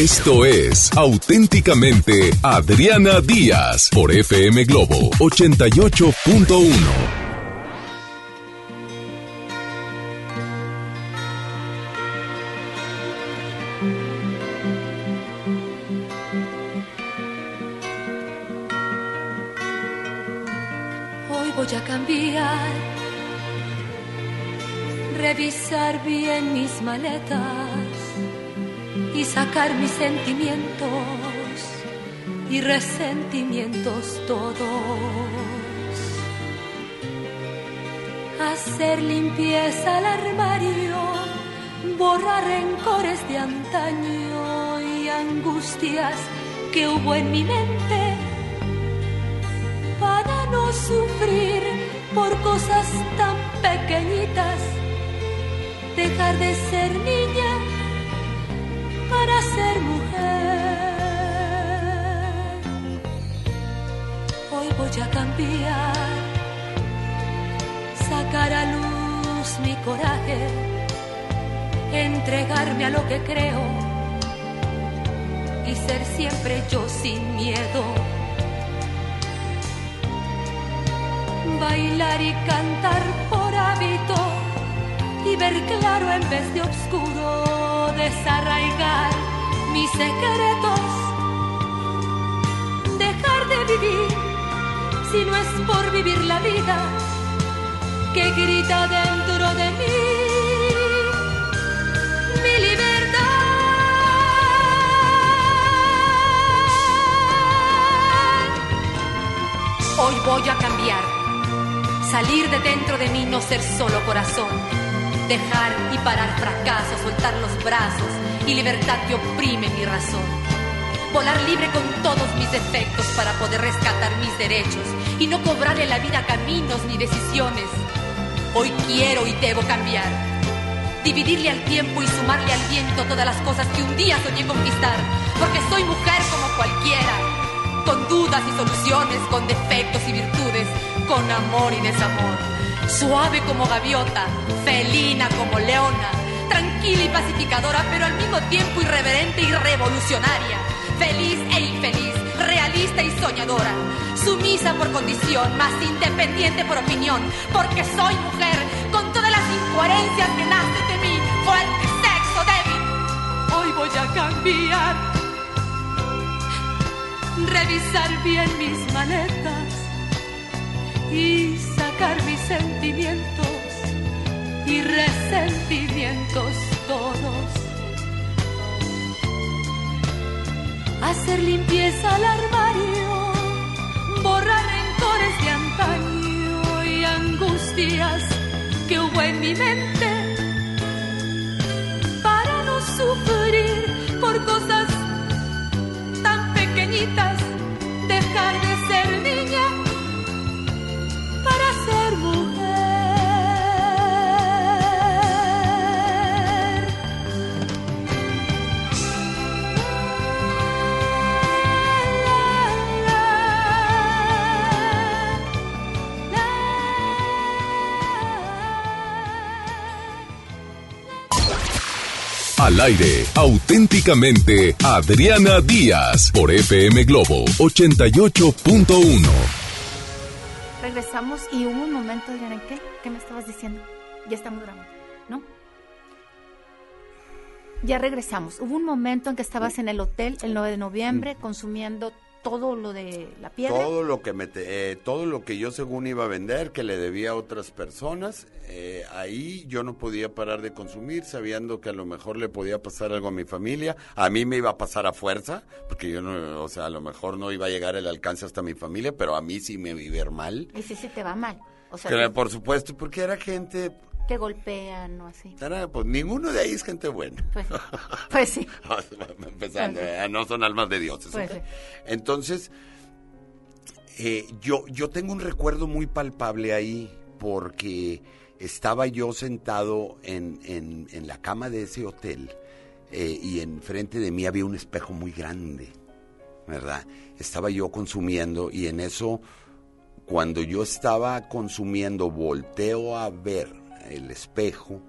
Esto es auténticamente Adriana Díaz por FM Globo 88.1.
todos. Hacer limpieza al armario, borrar rencores de antaño y angustias que hubo en mi mente para no sufrir por cosas tan pequeñitas, dejar de ser niña para ser mujer. Voy a cambiar, sacar a luz mi coraje, entregarme a lo que creo y ser siempre yo sin miedo. Bailar y cantar por hábito y ver claro en vez de oscuro, desarraigar mis secretos, dejar de vivir si no es por vivir la vida que grita dentro de mí. Mi libertad. Hoy voy a cambiar, salir de dentro de mí, no ser solo corazón dejar y parar fracasos, soltar los brazos y libertad que oprime mi razón. Volar libre con todos mis defectos para poder rescatar mis derechos y no cobrarle la vida caminos ni decisiones. Hoy quiero y debo cambiar. Dividirle al tiempo y sumarle al viento todas las cosas que un día soñé conquistar. Porque soy mujer como cualquiera. Con dudas y soluciones, con defectos y virtudes, con amor y desamor suave como gaviota, felina como leona, tranquila y pacificadora, pero al mismo tiempo irreverente y revolucionaria, feliz e infeliz, realista y soñadora, sumisa por condición, más independiente por opinión, porque soy mujer, con todas las incoherencias que nacen de mí, fuerte, sexo, débil. Hoy voy a cambiar, revisar bien mis maletas y sacar mis sentimientos y resentimientos todos. Hacer limpieza al armario, borrar rencores de antaño y angustias que hubo en mi mente. Para no sufrir por cosas
Al aire, auténticamente, Adriana Díaz, por FM Globo 88.1.
Regresamos y hubo un momento, Adriana, ¿qué? ¿Qué me estabas diciendo? Ya estamos grabando, ¿no? Ya regresamos. Hubo un momento en que estabas en el hotel el 9 de noviembre consumiendo todo lo de la piedra.
Todo lo que me te- eh, todo lo que yo según iba a vender, que le debía a otras personas, eh, ahí yo no podía parar de consumir, sabiendo que a lo mejor le podía pasar algo a mi familia, a mí me iba a pasar a fuerza, porque yo no, o sea, a lo mejor no iba a llegar el alcance hasta mi familia, pero a mí sí me iba a ir mal.
Y sí, sí te va mal. O sea,
que, por supuesto, porque era gente,
que golpean o así.
pues ninguno de ahí es gente buena.
Pues, (laughs) pues sí. (laughs)
Empezando, eh, no son almas de dioses.
Pues sí.
Entonces, eh, yo, yo tengo un recuerdo muy palpable ahí porque estaba yo sentado en, en- en la cama de ese hotel eh, y enfrente de mí había un espejo muy grande, ¿verdad? Estaba yo consumiendo y en eso, cuando yo estaba consumiendo, volteo a ver el espejo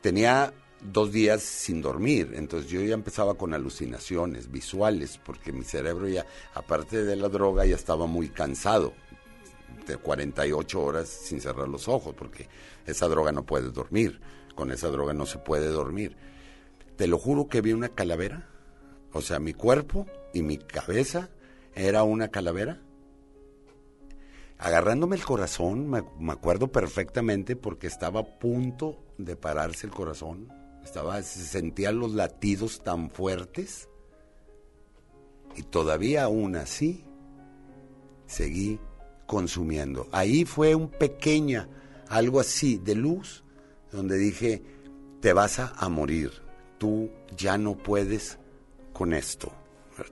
tenía dos días sin dormir, entonces yo ya empezaba con alucinaciones visuales, porque mi cerebro ya, aparte de la droga, ya estaba muy cansado, de 48 horas sin cerrar los ojos, porque esa droga no puede dormir, con esa droga no se puede dormir. Te lo juro que vi una calavera, o sea, mi cuerpo y mi cabeza era una calavera agarrándome el corazón, me, acuerdo perfectamente porque estaba a punto de pararse el corazón, estaba, se sentían los latidos tan fuertes y todavía aún así seguí consumiendo. Ahí fue un pequeña, algo así de luz, donde dije, te vas a morir, tú ya no puedes con esto,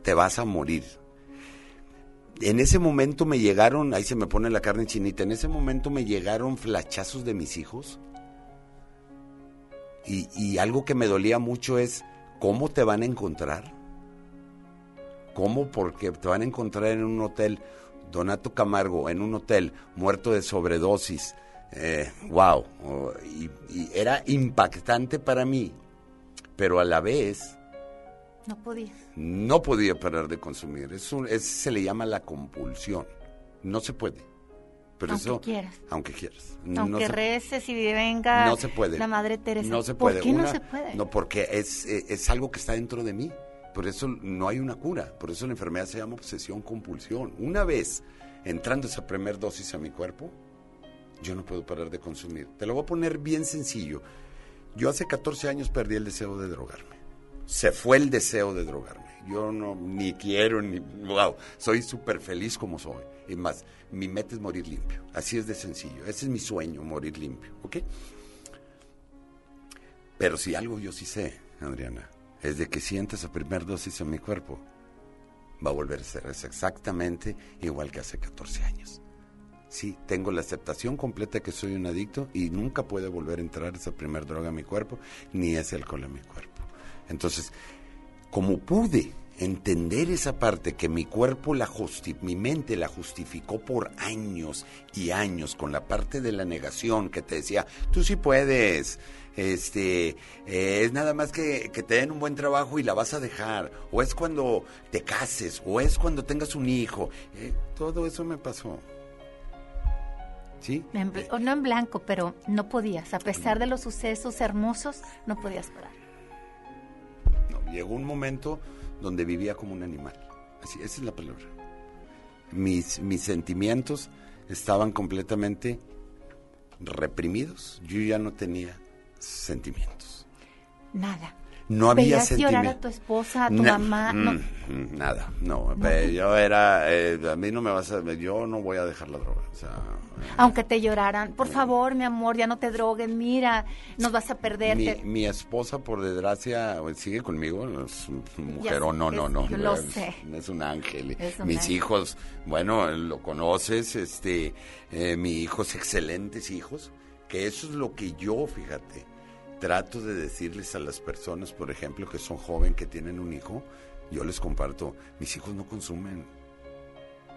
te vas a morir en ese momento me llegaron, ahí se me pone la carne chinita, en ese momento me llegaron flachazos de mis hijos. Y, algo que me dolía mucho es, ¿cómo te van a encontrar? ¿Cómo? Porque te van a encontrar en un hotel, Donato Camargo, en un hotel, muerto de sobredosis. Eh, wow. Y, y era impactante para mí, pero a la vez
No podía.
no podía parar de consumir. Eso se le llama la compulsión. No se puede. Pero
Aunque
eso,
quieras.
Aunque quieras.
Aunque
no se,
reces y venga
no se puede.
la Madre Teresa.
No se
¿Por
puede.
qué no se puede?
No, porque es, eh, es algo que está dentro de mí. Por eso no hay una cura. Por eso la enfermedad se llama obsesión compulsión. Una vez entrando esa primer dosis a mi cuerpo, yo no puedo parar de consumir. Te lo voy a poner bien sencillo. Yo hace 14 años perdí el deseo de drogarme. Se fue el deseo de drogarme. Yo no ni quiero ni wow, soy súper feliz como soy. Y más, mi meta es morir limpio. Así es de sencillo. Ese es mi sueño, morir limpio, ¿ok? Pero si algo yo sí sé, Adriana, es de que sienta esa primer dosis en mi cuerpo, va a volver a ser exactamente igual que hace 14 años. Sí, tengo la aceptación completa que soy un adicto y nunca puede volver a entrar esa primer droga a mi cuerpo, ni ese alcohol a mi cuerpo. Entonces, como pude entender esa parte que mi cuerpo la justi mi mente la justificó por años y años con la parte de la negación que te decía, tú sí puedes, este, eh, es nada más que, que te den un buen trabajo y la vas a dejar, o es cuando te cases, o es cuando tengas un hijo, Eh, todo eso me pasó. ¿Sí?
En o no en blanco, pero no podías. A pesar de los sucesos hermosos, no podías parar.
Llegó un momento donde vivía como un animal. Así, esa es la palabra. Mis, mis sentimientos estaban completamente reprimidos. Yo ya no tenía sentimientos.
Nada.
No había
¿Veías llorar a tu esposa, a tu
Na-
mamá? No.
mm, Nada, no. Yo era, eh, a mí no me vas a, yo no voy a dejar la droga. O sea,
Aunque te lloraran, por favor, mi amor, ya no te drogues, mira, nos vas a perder.
mi, esposa, por desgracia, sigue conmigo, es mujer o no, no,
es-
no.
yo lo
es,
sé.
es un ángel.
Es un
Mis
ángel.
hijos, bueno, lo conoces, este, eh, mi hijos, excelentes hijos, que eso es lo que yo, fíjate, trato de decirles a las personas, por ejemplo, que son jóvenes, que tienen un hijo, yo les comparto, mis hijos no consumen,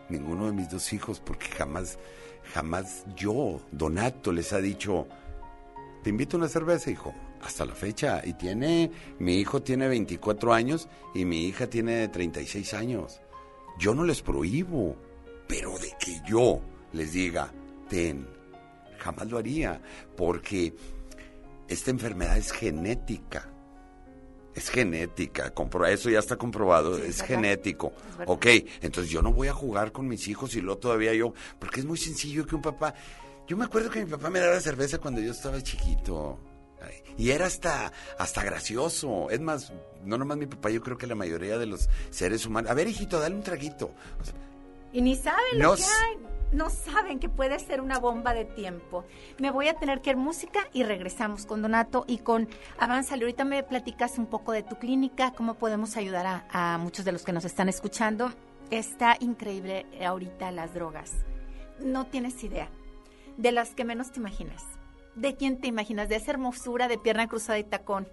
ninguno de mis dos hijos, porque jamás, jamás yo, Donato, les ha dicho, te invito a una cerveza, hijo, hasta la fecha, y tiene, mi hijo tiene 24 años y mi hija tiene 36 años, yo no les prohíbo, pero de que yo les diga, ten, jamás lo haría, porque esta enfermedad es genética. Es genética, eso ya está comprobado,
Sí, es
genético.
Es.
Ok, entonces yo no voy a jugar con mis hijos y luego todavía yo, porque es muy sencillo que un papá, yo me acuerdo que mi papá me daba cerveza cuando yo estaba chiquito. Y era hasta, hasta gracioso. Es más, no nomás mi papá, yo creo que la mayoría de los seres humanos. A ver, hijito, dale un traguito. O sea,
Y ni saben lo que hay. No saben que puede ser una bomba de tiempo. Me voy a tener que ir música y regresamos con Donato y con Avanzale. Ahorita me platicas un poco de tu clínica, cómo podemos ayudar a, a muchos de los que nos están escuchando. Está increíble ahorita las drogas. No tienes idea. De las que menos te imaginas. ¿De quién te imaginas? De esa hermosura de pierna cruzada y tacón.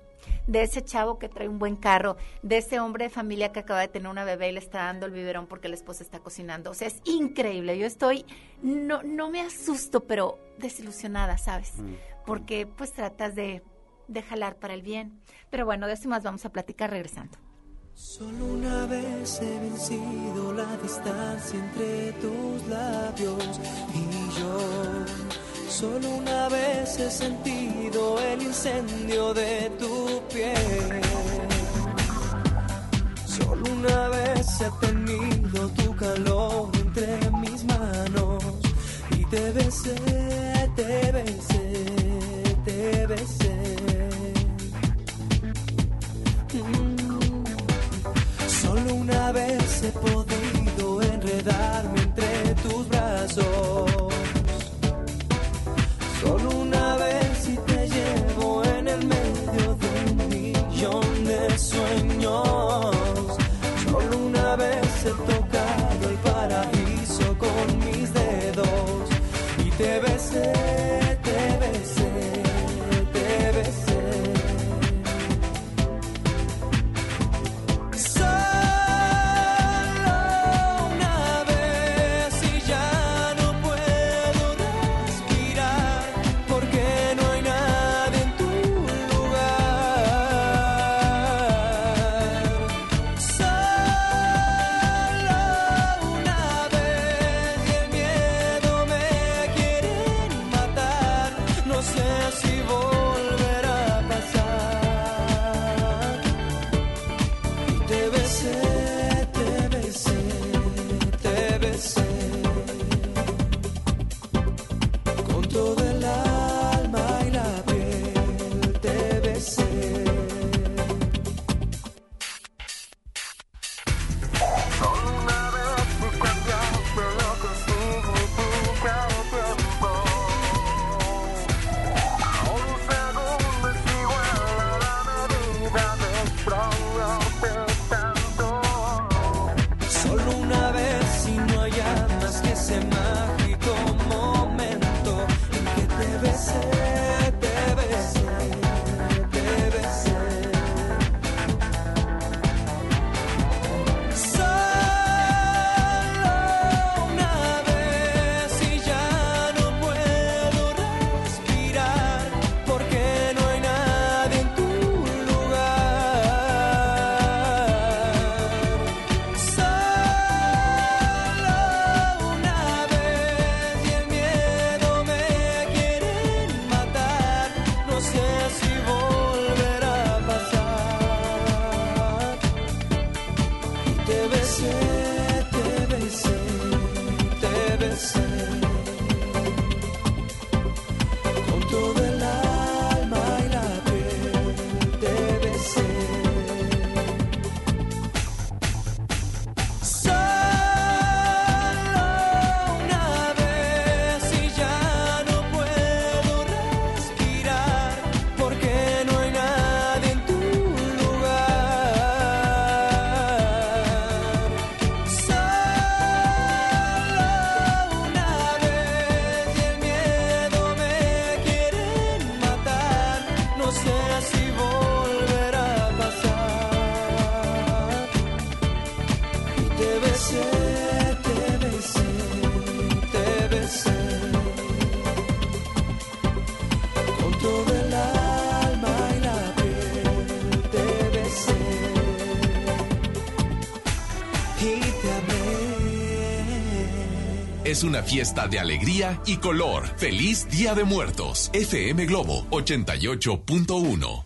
De ese chavo que trae un buen carro. De ese hombre de familia que acaba de tener una bebé y le está dando el biberón porque la esposa está cocinando. O sea, es increíble. Yo estoy, no, no me asusto, pero desilusionada, ¿sabes? Porque pues tratas de, de jalar para el bien. Pero bueno, de eso y más vamos a platicar regresando.
Solo una vez he vencido la distancia entre tus labios y yo. Solo una vez he sentido el incendio de tu piel. Solo una vez he tenido tu calor entre mis manos y te besé, te besé, te besé. Mm. Solo una vez he podido enredarme entre tus brazos. Sueños. Solo una vez he tocado el paraíso con mis dedos y te besé,
es una fiesta de alegría y color. Feliz Día de Muertos. FM Globo 88.1.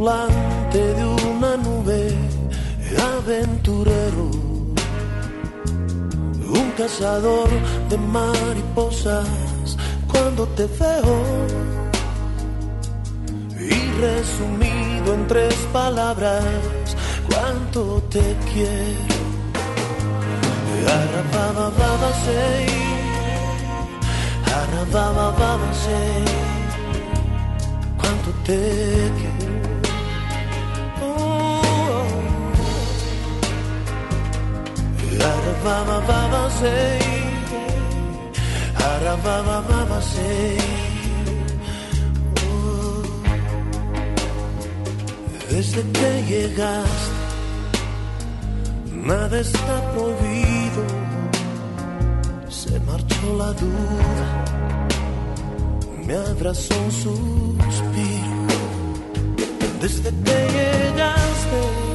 tripulante de una nube, aventurero, un cazador de mariposas. Cuando te veo, y resumido en tres palabras, cuánto te quiero. Arababa say, Arababa say, cuánto te quiero. Arababa say, Arababa say. Desde que llegaste Nada está prohibido, se marchó la duda, me abrazó un suspiro. Desde que llegaste,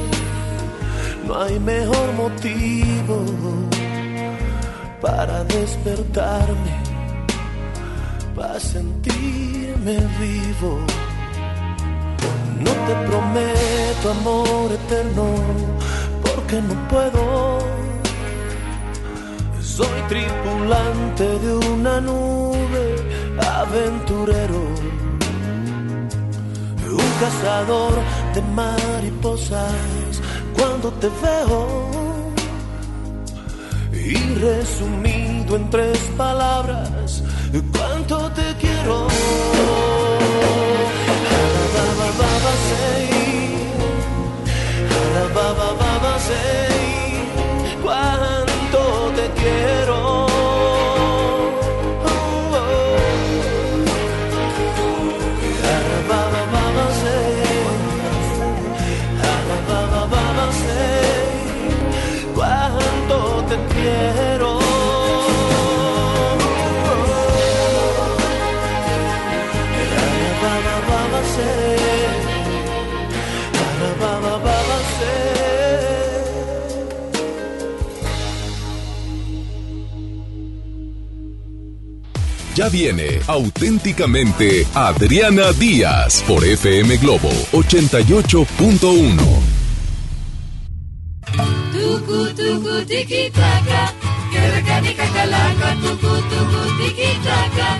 no hay mejor motivo para despertarme, para sentirme vivo. No te prometo amor eterno porque no puedo. Soy tripulante de una nube, aventurero, un cazador de mariposas. Cuando te veo, y resumido en tres palabras, cuánto te quiero. Baba, baba, say,
Ya viene auténticamente Adriana Díaz por FM Globo 88.1.
Tucu, tucu, tiki, taka. Que recanica calaca. Tucu, tucu, tiki, taka.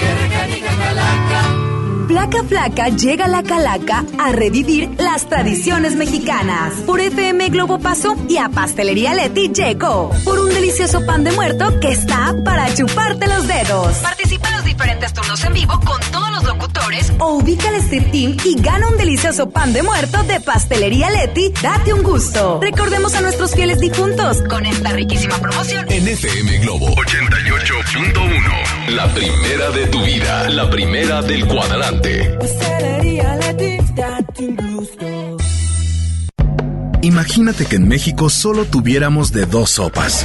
Que recanica calaca.
Placa Flaca llega a la Calaca a revivir las tradiciones mexicanas. Por FM Globo Paso y a Pastelería Leti llegó. Por un delicioso pan de muerto que está para chuparte los dedos. Participa en los diferentes turnos en vivo con todos los locutores o ubica al Street Team y gana un delicioso pan de muerto de Pastelería Leti. Date un gusto. Recordemos a nuestros fieles difuntos con esta riquísima promoción.
En FM Globo 88.1. La primera de tu vida. La primera del cuadrante.
Pastelería Leti, date un gusto.
Imagínate que en México solo tuviéramos de dos sopas.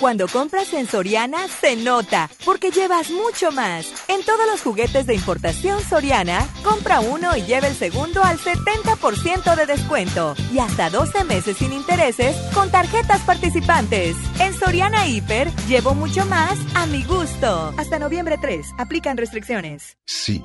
Cuando compras en Soriana, se nota, porque llevas mucho más. En todos los juguetes de importación Soriana, compra uno y lleva el segundo al 70% de descuento. Y hasta 12 meses sin intereses con tarjetas participantes. En Soriana Hiper, llevo mucho más a mi gusto. Hasta noviembre 3, aplican restricciones.
Sí,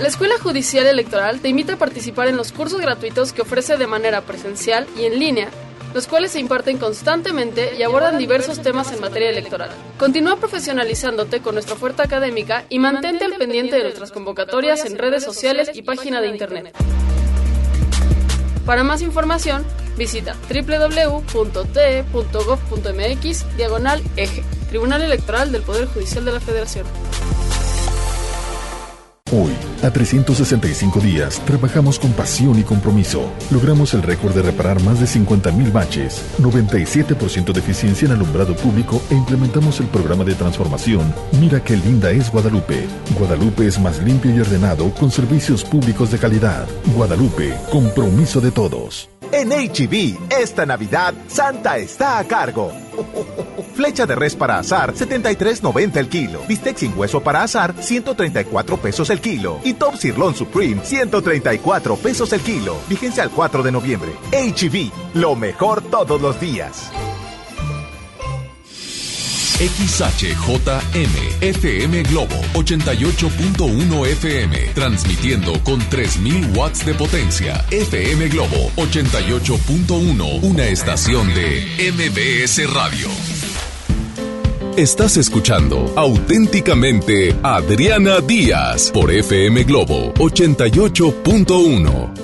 La Escuela Judicial Electoral te invita a participar en los cursos gratuitos que ofrece de manera presencial y en línea, los cuales se imparten constantemente y abordan diversos temas en materia electoral. Continúa profesionalizándote con nuestra oferta académica y mantente al pendiente de nuestras convocatorias en redes sociales y página de internet. Para más información, visita www.te.gov.mx diagonal eje, Tribunal Electoral del Poder Judicial de la Federación.
Hoy, a 365 días, trabajamos con pasión y compromiso. Logramos el récord de reparar más de 50.000 baches, 97% de eficiencia en alumbrado público e implementamos el programa de transformación Mira qué linda es Guadalupe. Guadalupe es más limpio y ordenado con servicios públicos de calidad. Guadalupe, compromiso de todos.
En HB, esta Navidad, Santa está a cargo. Flecha de res para azar, 73.90 el kilo. Bistec sin hueso para azar, 134 pesos el kilo. Y Top Sirloin Supreme, 134 pesos el kilo. Vigencia al 4 de noviembre. HB, lo mejor todos los días.
XHJM FM Globo 88.1 FM transmitiendo con 3000 watts de potencia. FM Globo 88.1, una estación de MBS Radio. Estás escuchando auténticamente Adriana Díaz por FM Globo 88.1.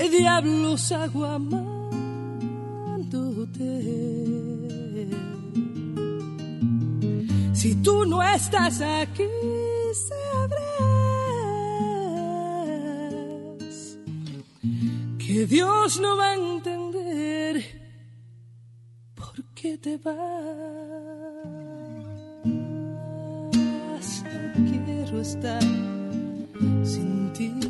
qué diablos hago amándote. Si tú no estás aquí, sabrás que Dios no va a entender por qué te vas. No quiero estar sin ti.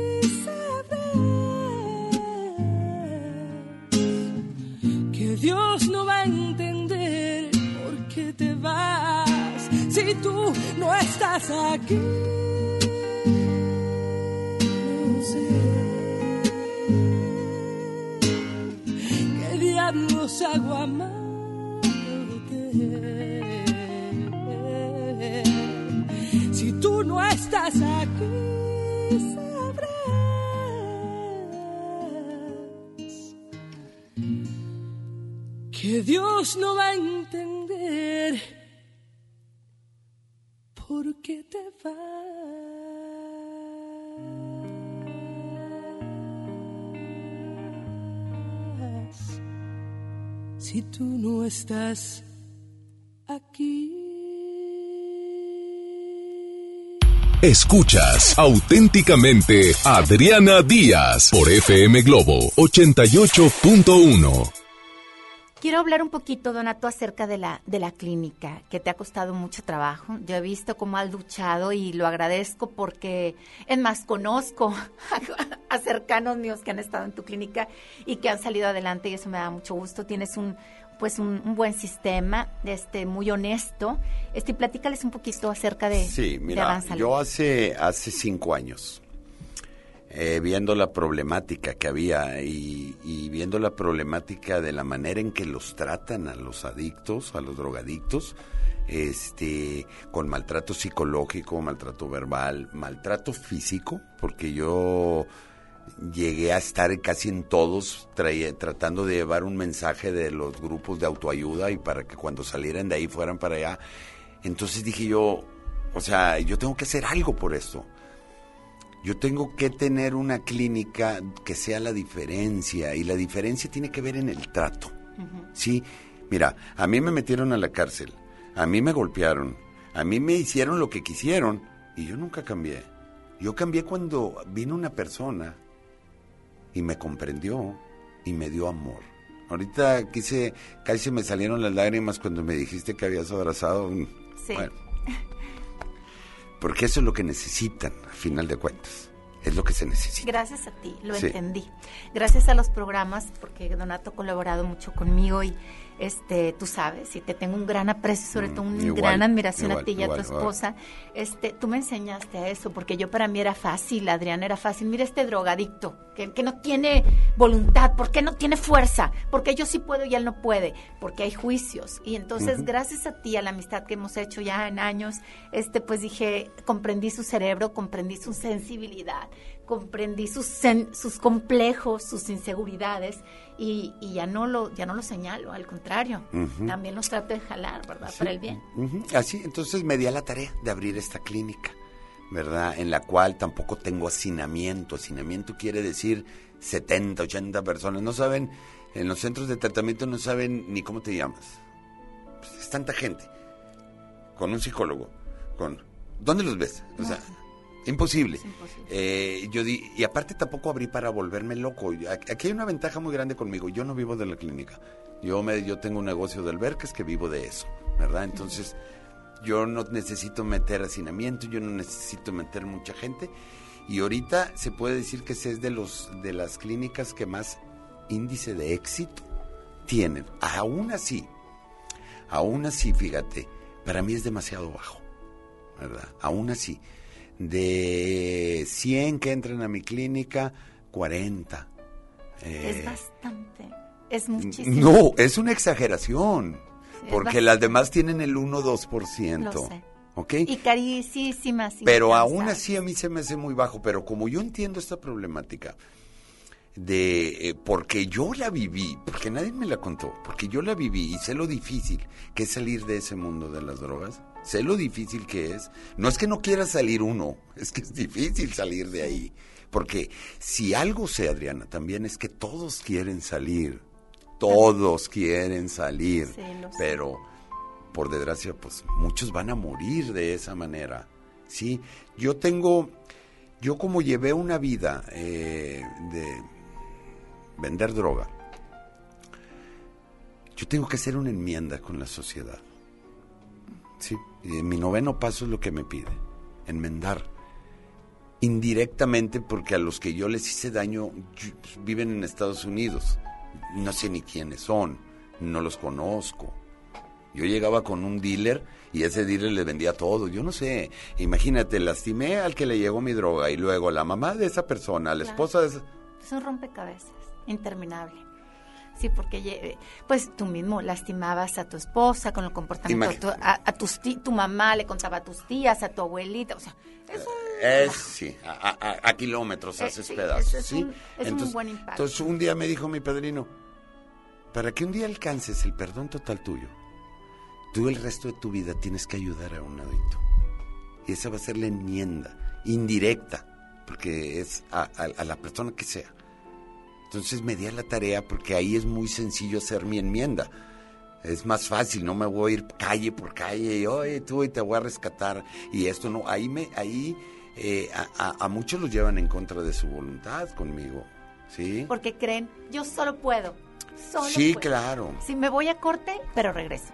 entender por qué te vas. Si tú no estás aquí, no sé. ¿Qué diablos hago amándote? Si tú no estás aquí, Dios no va a entender por qué te vas. Si tú no estás aquí.
Escuchas auténticamente Adriana Díaz por FM Globo 88.1.
Quiero hablar un poquito, Donato, acerca de la, de la clínica, que te ha costado mucho trabajo. Yo he visto cómo has luchado y lo agradezco porque, es más, conozco a, cercanos míos que han estado en tu clínica y que han salido adelante y eso me da mucho gusto. Tienes un pues un, un buen sistema, este muy honesto. Este, platícales un poquito acerca de,
Sí, mira, yo hace, hace cinco años, eh, viendo la problemática que había y, viendo la problemática de la manera en que los tratan a los adictos, a los drogadictos, este, con maltrato psicológico, maltrato verbal, maltrato físico, porque yo llegué a estar casi en todos tratando de llevar un mensaje de los grupos de autoayuda y para que cuando salieran de ahí fueran para allá. Entonces dije yo, o sea, yo tengo que hacer algo por esto. Yo tengo que tener una clínica que sea la diferencia y la diferencia tiene que ver en el trato. Sí, mira, a mí me metieron a la cárcel, a mí me golpearon, a mí me hicieron lo que quisieron y yo nunca cambié. Yo cambié cuando vino una persona y me comprendió y me dio amor. Ahorita quise, casi se me salieron las lágrimas cuando me dijiste que habías abrazado un...
Sí.
Bueno, (laughs) porque eso es lo que necesitan, a final de cuentas. Es lo que se necesita.
Gracias a ti, lo
Sí.
entendí. Gracias a los programas, porque Donato ha colaborado mucho conmigo y este, tú sabes, y te tengo un gran aprecio, sobre todo una
Mm, igual,
gran admiración a ti y a tu esposa. Este, tú me enseñaste a eso, porque yo para mí era fácil, Adrián, era fácil. Mira este drogadicto, que, que no tiene voluntad, ¿por qué no tiene fuerza? Porque yo sí puedo y él no puede, porque hay juicios. Y entonces, gracias a ti, a la amistad que hemos hecho ya en años, este, pues dije, comprendí su cerebro, comprendí su sensibilidad, comprendí sus, sus complejos, sus inseguridades y, y ya no lo ya no lo señalo, al contrario, también los trato de jalar, ¿verdad?
Sí.
Para el bien.
Ujú, Así, entonces me di a la tarea de abrir esta clínica, ¿verdad? En la cual tampoco tengo hacinamiento. Hacinamiento quiere decir 70, 80 personas. No saben, en los centros de tratamiento no saben ni cómo te llamas. Pues es tanta gente. Con un psicólogo, con... ¿Dónde los ves? O sea, Imposible. Eh, yo di, y aparte tampoco abrí para volverme loco. Aquí aquí hay una ventaja muy grande conmigo. Yo no vivo de la clínica. Yo me, yo tengo un negocio del Berques que vivo de eso, ¿verdad? Entonces, yo no necesito meter hacinamiento, yo no necesito meter mucha gente. Y ahorita se puede decir que es de los de las clínicas que más índice de éxito tienen. Aún así, aún así, fíjate, para mí es demasiado bajo, ¿verdad? Aún así, de 100 que entran a mi clínica, 40.
es
Eh,
bastante. Es muchísimo.
no, es una exageración,
Sí, es
porque las demás tienen el 1-2%.
Lo sé. Y carísimas.
Pero aún así a mí se me hace muy bajo. Pero como yo entiendo esta problemática de eh, porque yo la viví, porque nadie me la contó, porque yo la viví y sé lo difícil que es salir de ese mundo de las drogas. Sé lo difícil que es. No es que no quiera salir uno, (laughs) es que es difícil salir de ahí. Porque si algo sé, Adriana, también es que todos quieren salir. Todos quieren salir.
Sí,
pero por desgracia, pues muchos van a morir de esa manera. Sí, yo tengo, yo como llevé una vida eh, de vender droga, yo tengo que hacer una enmienda con la sociedad. Sí, y mi noveno paso es lo que me pide, enmendar. Indirectamente porque a los que yo les hice daño yo- pues, viven en Estados Unidos. No sé ni quiénes son, no los conozco. Yo llegaba con un dealer y ese dealer le vendía todo. Yo no sé. Imagínate, lastimé al que le llegó mi droga y luego la mamá de esa persona, la
Claro.
esposa de esa...
Es un rompecabezas, interminable. Sí, porque lle- pues tú mismo lastimabas a tu esposa con el comportamiento, tu- a, a tus tu mamá le contaba a tus tías, a tu abuelita, o sea, es un-
Es, sí, a, a- a kilómetros
Eh,
haces
sí,
pedazos,
es-
¿sí?
un- es un buen impacto.
Entonces un día me dijo mi padrino, para que un día alcances el perdón total tuyo, tú el resto de tu vida tienes que ayudar a un adicto. Y esa va a ser la enmienda, indirecta, porque es a, a- a la persona que sea. Entonces me di a la tarea porque ahí es muy sencillo hacer mi enmienda. Es más fácil, no me voy a ir calle por calle y oye tú y te voy a rescatar y esto no. Ahí me, ahí eh, a, a- a muchos los llevan en contra de su voluntad conmigo, ¿sí?
porque creen, yo solo puedo, solo
Sí,
puedo.
claro.
Si me voy a corte, pero regreso.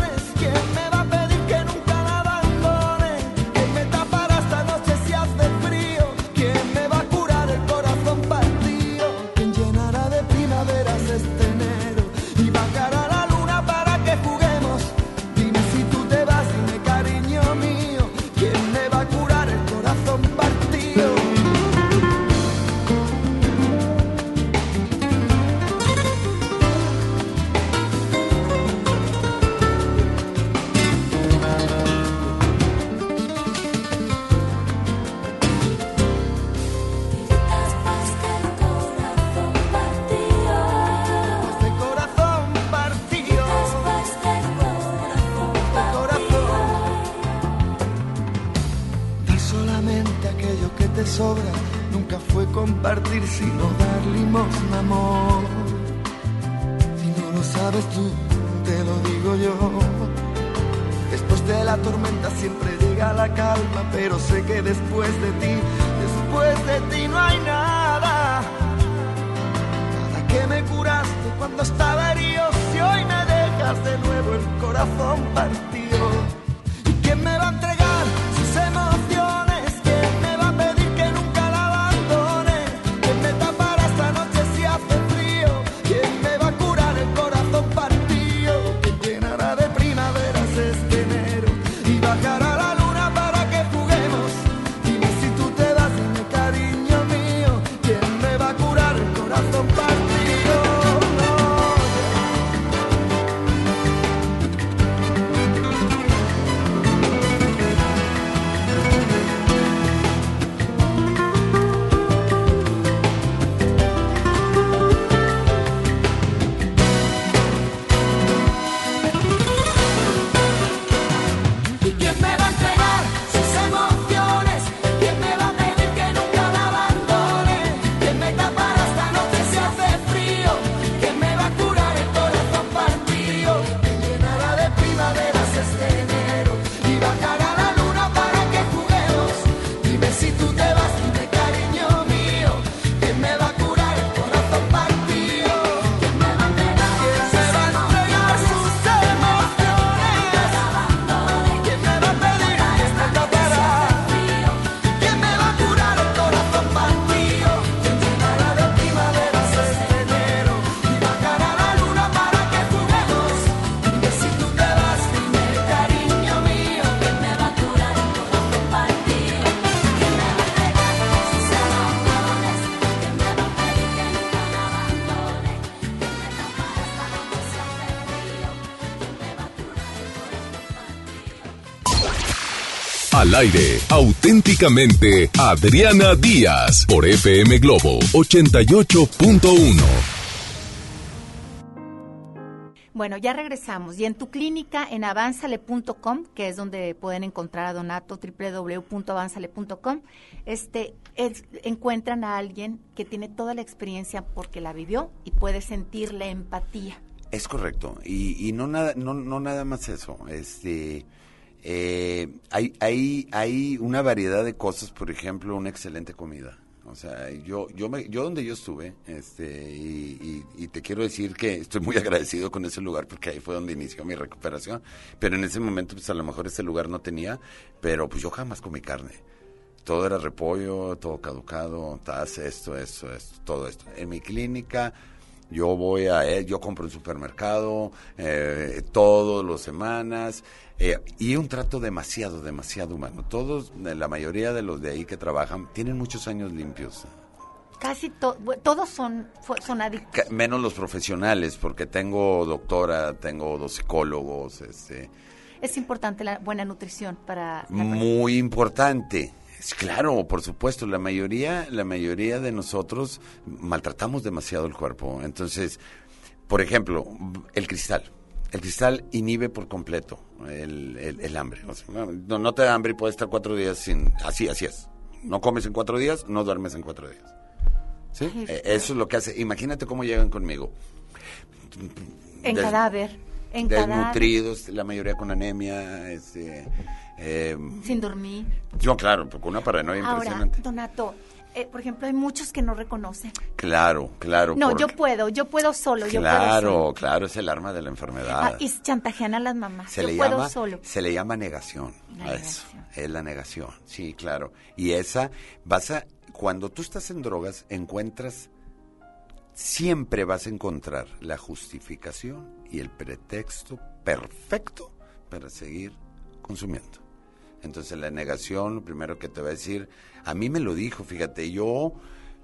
Aire, auténticamente, Adriana Díaz, por FM Globo 88.1.
Bueno, ya regresamos. Y en tu clínica, en avanzale.com, que es donde pueden encontrar a Donato, www.avanzale.com, este, es- encuentran a alguien que tiene toda la experiencia porque la vivió y puede sentir la empatía.
Es correcto. Y, y no, nada, no, no nada más eso. Este, eh, hay, hay, hay una variedad de cosas, por ejemplo, una excelente comida. O sea, yo, yo, me, yo donde yo estuve, este, y, y- y te quiero decir que estoy muy (laughs) agradecido con ese lugar porque ahí fue donde inició mi recuperación. Pero en ese momento, pues a lo mejor ese lugar no tenía, pero pues yo jamás comí carne. Todo era repollo, todo caducado, tas, esto, esto, esto, todo esto. En mi clínica, yo voy a, él, yo compro en supermercado eh, todos los semanas eh, y un trato demasiado, demasiado humano. Todos, eh, la mayoría de los de ahí que trabajan tienen muchos años limpios.
Casi to- todos son, son adictos.
Menos los profesionales, porque tengo doctora, tengo dos psicólogos, este,
Es importante la buena nutrición para... la
muy importante. Claro, por supuesto, la mayoría, la mayoría de nosotros maltratamos demasiado el cuerpo. Entonces, por ejemplo, el cristal. El cristal inhibe por completo el, el- el hambre. O sea, no, no te da hambre y puedes estar cuatro días sin... Así, así es. No comes en cuatro días, no duermes en cuatro días. ¿Sí? Eh, Eso es lo que hace. Imagínate cómo llegan conmigo.
En
Des-
cadáver. En cadáver.
Desnutridos, la mayoría con anemia, este, eh,
Sin dormir.
yo, claro, con una paranoia
Ahora,
impresionante.
Donato, eh, por ejemplo, hay muchos que no reconocen.
Claro, claro.
No,
porque-
yo puedo, yo puedo solo, yo puedo
Claro, claro, es el arma de la enfermedad.
Ah, y chantajean a las mamás.
se
yo
le
puedo
llama,
solo.
se le llama negación
La
a eso. Es la negación, sí, claro. Y esa, vas a, cuando tú estás en drogas, encuentras, siempre vas a encontrar la justificación y el pretexto perfecto para seguir consumiendo. Entonces la negación, lo primero que te va a decir, a mí me lo dijo, fíjate, yo,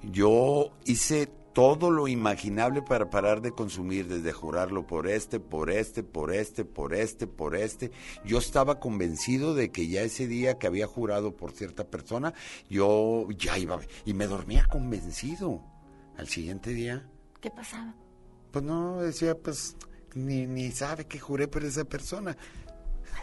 yo hice todo lo imaginable para parar de consumir, desde jurarlo por este, por este, por este, por este, por este. Yo estaba convencido de que ya ese día que había jurado por cierta persona, yo ya iba, y me dormía convencido. Al siguiente día,
¿Qué pasaba?
pues no, decía, pues ni, ni sabe que juré por esa persona.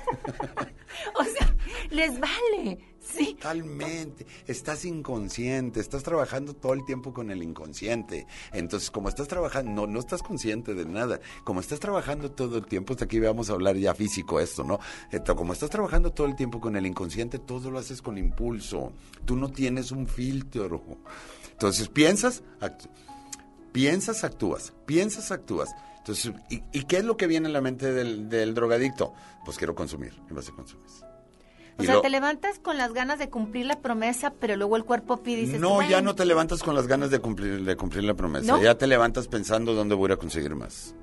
(laughs)
O sea, les vale. Sí.
Totalmente. Estás inconsciente, estás trabajando todo el tiempo con el inconsciente. Entonces, como estás trabajando, no, no estás consciente de nada. Como estás trabajando todo el tiempo, hasta aquí vamos a hablar ya físico esto, ¿no? Esto, como estás trabajando todo el tiempo con el inconsciente, todo lo haces con impulso. Tú no tienes un filtro. Entonces, piensas, actú- piensas, actúas, piensas, actúas. Entonces, ¿y, y qué es lo que viene a la mente del, del drogadicto? Pues quiero consumir, y vas a consumir.
O
Y
sea,
lo-
te levantas con las ganas de cumplir la promesa, pero luego el cuerpo pide y dices,
No, ya no te levantas con las ganas de cumplir, de cumplir la promesa.
¿No?
Ya te levantas pensando dónde voy a ir a conseguir más.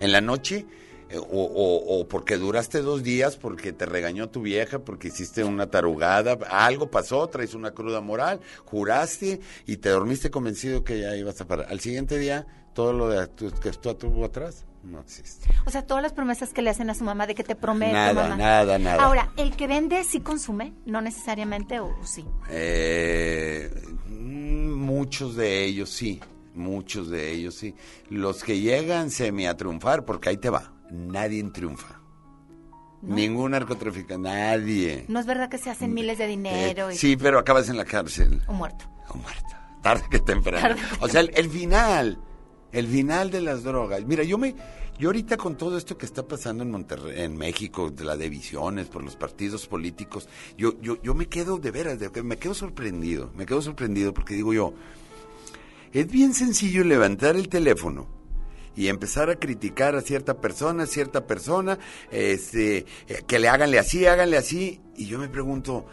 En la noche, eh, o, o- o porque duraste dos días, porque te regañó tu vieja, porque hiciste una tarugada, algo pasó, traes una cruda moral, juraste y te dormiste convencido que ya ibas a parar. Al siguiente día, todo lo de tu- que estuvo tuvo atrás no existe.
O sea, todas las promesas que le hacen a su mamá de que te prometo,
Nada,
mamá.
nada, nada.
Ahora, ¿el que vende sí consume? No necesariamente, o o sí.
Eh, muchos de ellos sí, muchos de ellos sí. Los que llegan semi a triunfar, porque ahí te va, nadie triunfa. Ningún narcotraficante, nadie.
No es verdad que se hacen miles de dinero
Eh,
y
sí, pero acabas en la cárcel,
o muerto.
tarde que temprano.
Tarde que
O sea, el, el final, el final de las drogas. Mira, yo me, yo ahorita con todo esto que está pasando en Monterrey, en México, de las divisiones por los partidos políticos, yo, yo, yo me quedo de veras, de, me quedo sorprendido, me quedo sorprendido porque digo yo, es bien sencillo levantar el teléfono y empezar a criticar a cierta persona, a cierta persona, este, eh, que le háganle así, háganle así, y yo me pregunto,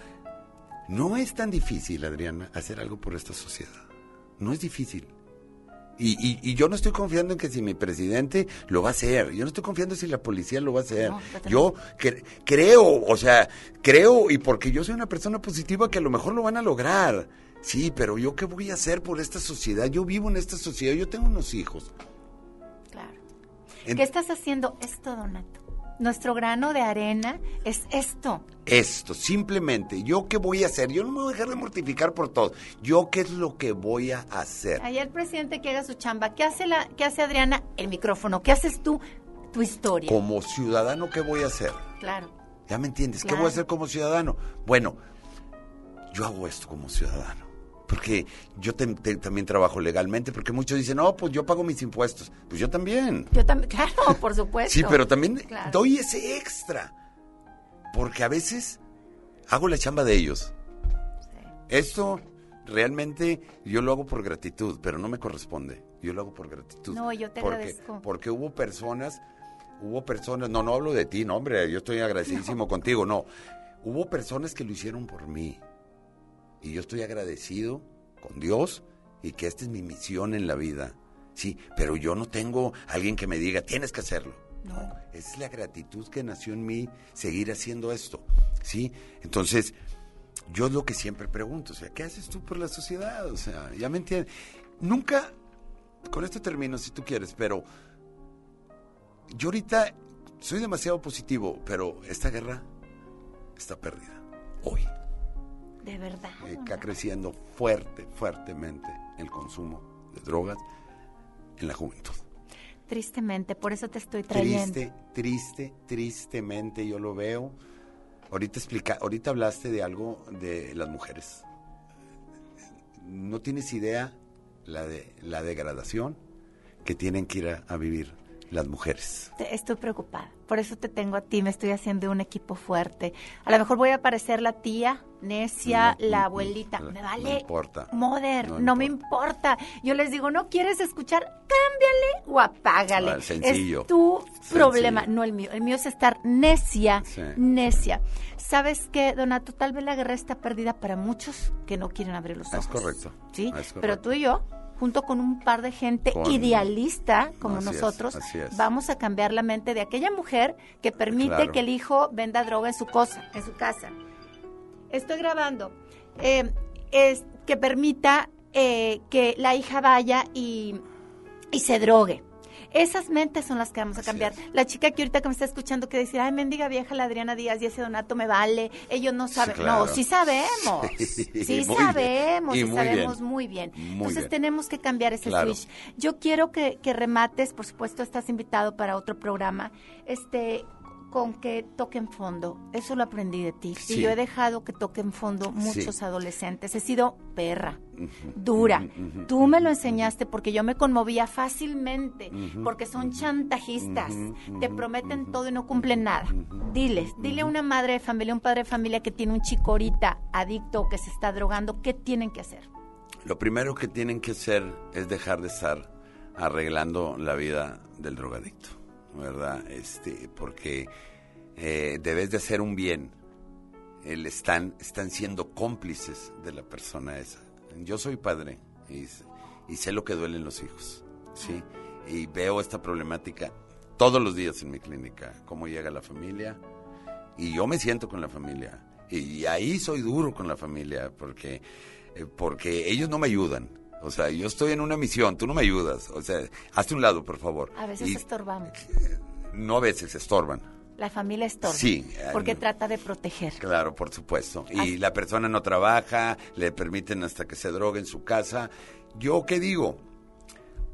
no es tan difícil, Adriana, hacer algo por esta sociedad. No es difícil. Y, y- y yo no estoy confiando en que si mi presidente lo va a hacer. Yo no estoy confiando si la policía lo va a hacer.
No, yo
yo cre- creo, o sea, creo y porque yo soy una persona positiva que a lo mejor lo van a lograr. Sí, pero yo qué voy a hacer por esta sociedad? Yo vivo en esta sociedad, yo tengo unos hijos.
Claro.
En-
¿Qué estás haciendo? Esto, Donato. Nuestro grano de arena es esto.
Esto, simplemente, ¿yo qué voy a hacer? Yo no me voy a dejar de mortificar por todo. ¿Yo qué es lo que voy a hacer?
Ayer el presidente que haga su chamba. ¿Qué hace, la, ¿Qué hace Adriana? El micrófono. ¿Qué haces tú? Tu historia.
Como ciudadano, ¿qué voy a hacer?
Claro.
¿Ya me entiendes? ¿Qué voy a hacer como ciudadano? Bueno, yo hago esto como ciudadano. Porque yo te- te- también trabajo legalmente, porque muchos dicen, no, pues yo pago mis impuestos. Pues yo también.
Yo también, (laughs) claro, por supuesto.
Sí, pero también
Claro.
doy ese extra. Porque a veces hago la chamba de ellos. Esto realmente yo lo hago por gratitud, pero no me corresponde. Yo lo hago por gratitud.
No, yo te
porque,
agradezco.
Porque hubo personas, hubo personas, no, no hablo de ti, no, hombre, yo estoy agradecidísimo contigo, no. Hubo personas que lo hicieron por mí. Y yo estoy agradecido con Dios y que esta es mi misión en la vida. Sí, pero yo no tengo alguien que me diga, tienes que hacerlo. No, es la gratitud que nació en mí seguir haciendo esto. Sí, entonces yo es lo que siempre pregunto, o sea, ¿qué haces tú por la sociedad? O sea, ya me entiendes. Nunca, con esto termino si tú quieres, pero yo ahorita soy demasiado positivo, pero esta guerra está perdida. Hoy
De verdad.
eh, está creciendo fuerte, fuertemente el consumo de drogas en la juventud.
Tristemente, por eso te estoy trayendo.
Triste, triste, tristemente yo lo veo. Ahorita explica, ahorita hablaste de algo de las mujeres. No tienes idea la de la degradación que tienen que ir a, a vivir las mujeres.
Estoy preocupada. Por eso te tengo a ti. Me estoy haciendo un equipo fuerte. A lo mejor voy a parecer la tía necia,
No,
la
no,
abuelita.
no,
Me
no
vale.
importa.
Moder,
No
no, me importa. Yo les digo, ¿no quieres escuchar? Cámbiale o apágale.
Ah, sencillo.
Es tu
Sencillo.
problema, no el mío. El mío es estar necia,
Sí.
necia. ¿Sabes qué, Donato? Tal vez la guerra está perdida para muchos que no quieren abrir los ojos.
Es correcto.
¿sí?
Es correcto.
Pero tú y yo, junto con un par de gente
Con-
idealista como
Así es,
nosotros,
así es.
vamos a cambiar la mente de aquella mujer que permite
Claro.
que el hijo venda droga en su cosa, en su casa. Estoy grabando. Eh, es que permita eh, que la hija vaya y, y se drogue. Esas mentes son las que vamos a cambiar. La chica que ahorita que me está escuchando que dice, ay, mendiga vieja, la Adriana Díaz y ese Donato me vale. Ellos no saben.
claro.
No, sí sabemos. (laughs)
Sí,
sabemos, y
Y muy
sabemos
bien.
muy bien.
Muy
Entonces
bien.
tenemos que cambiar ese
Claro.
switch. Yo quiero que, que remates, por supuesto estás invitado para otro programa. Este, con que toquen fondo. Eso lo aprendí de ti.
Sí.
Y yo he dejado que toquen fondo muchos
Sí.
adolescentes. He sido perra, dura. Tú me lo enseñaste porque yo me conmovía fácilmente, porque son chantajistas. Te prometen todo y no cumplen nada. Diles, dile a una madre de familia, un padre de familia que tiene un chico ahorita adicto o que se está drogando, ¿qué tienen que hacer?
Lo primero que tienen que hacer es dejar de estar arreglando la vida del drogadicto, ¿verdad? Este, porque eh, debes de hacer un bien. El están, están siendo cómplices de la persona esa. Yo soy padre y, y sé lo que duelen los hijos, ¿sí? Y veo esta problemática todos los días en mi clínica, cómo llega la familia, y yo me siento con la familia. Y ahí soy duro con la familia, porque, eh, porque ellos no me ayudan. O sea, yo estoy en una misión, tú no me ayudas. O sea, hazte un lado, por favor.
A veces
Y
estorbamos.
no a veces estorban.
La familia estorba.
Sí, eh,
Porque trata de proteger.
Claro, por supuesto. Y
Así-
la persona no trabaja, le permiten hasta que se drogue en su casa. ¿Yo qué digo?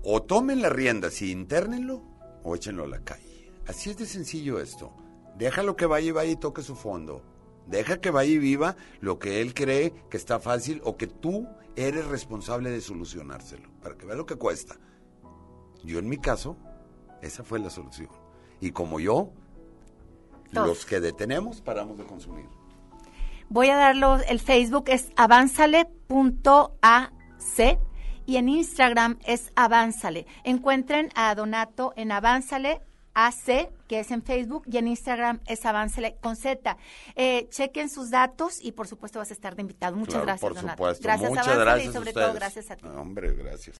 O tomen las riendas y internenlo, o échenlo a la calle. Así es de sencillo esto. Déjalo que vaya y vaya y toque su fondo. Deja que vaya y viva lo que él cree que está fácil o que tú eres responsable de solucionárselo, para que vea lo que cuesta. Yo en mi caso, esa fue la solución. Y como yo,
Todos.
los que detenemos paramos de consumir.
Voy a darlo, el Facebook es avanzale.ac y en Instagram es avanzale. Encuentren a Donato en avanzale AC, que es en Facebook, y en Instagram es avanzale con Z. Eh, chequen sus datos y por supuesto vas a estar de invitado. Muchas
Claro,
gracias,
por
Donato.
supuesto.
Gracias,
Muchas gracias
y sobre
a
todo gracias a ti.
Hombre, gracias.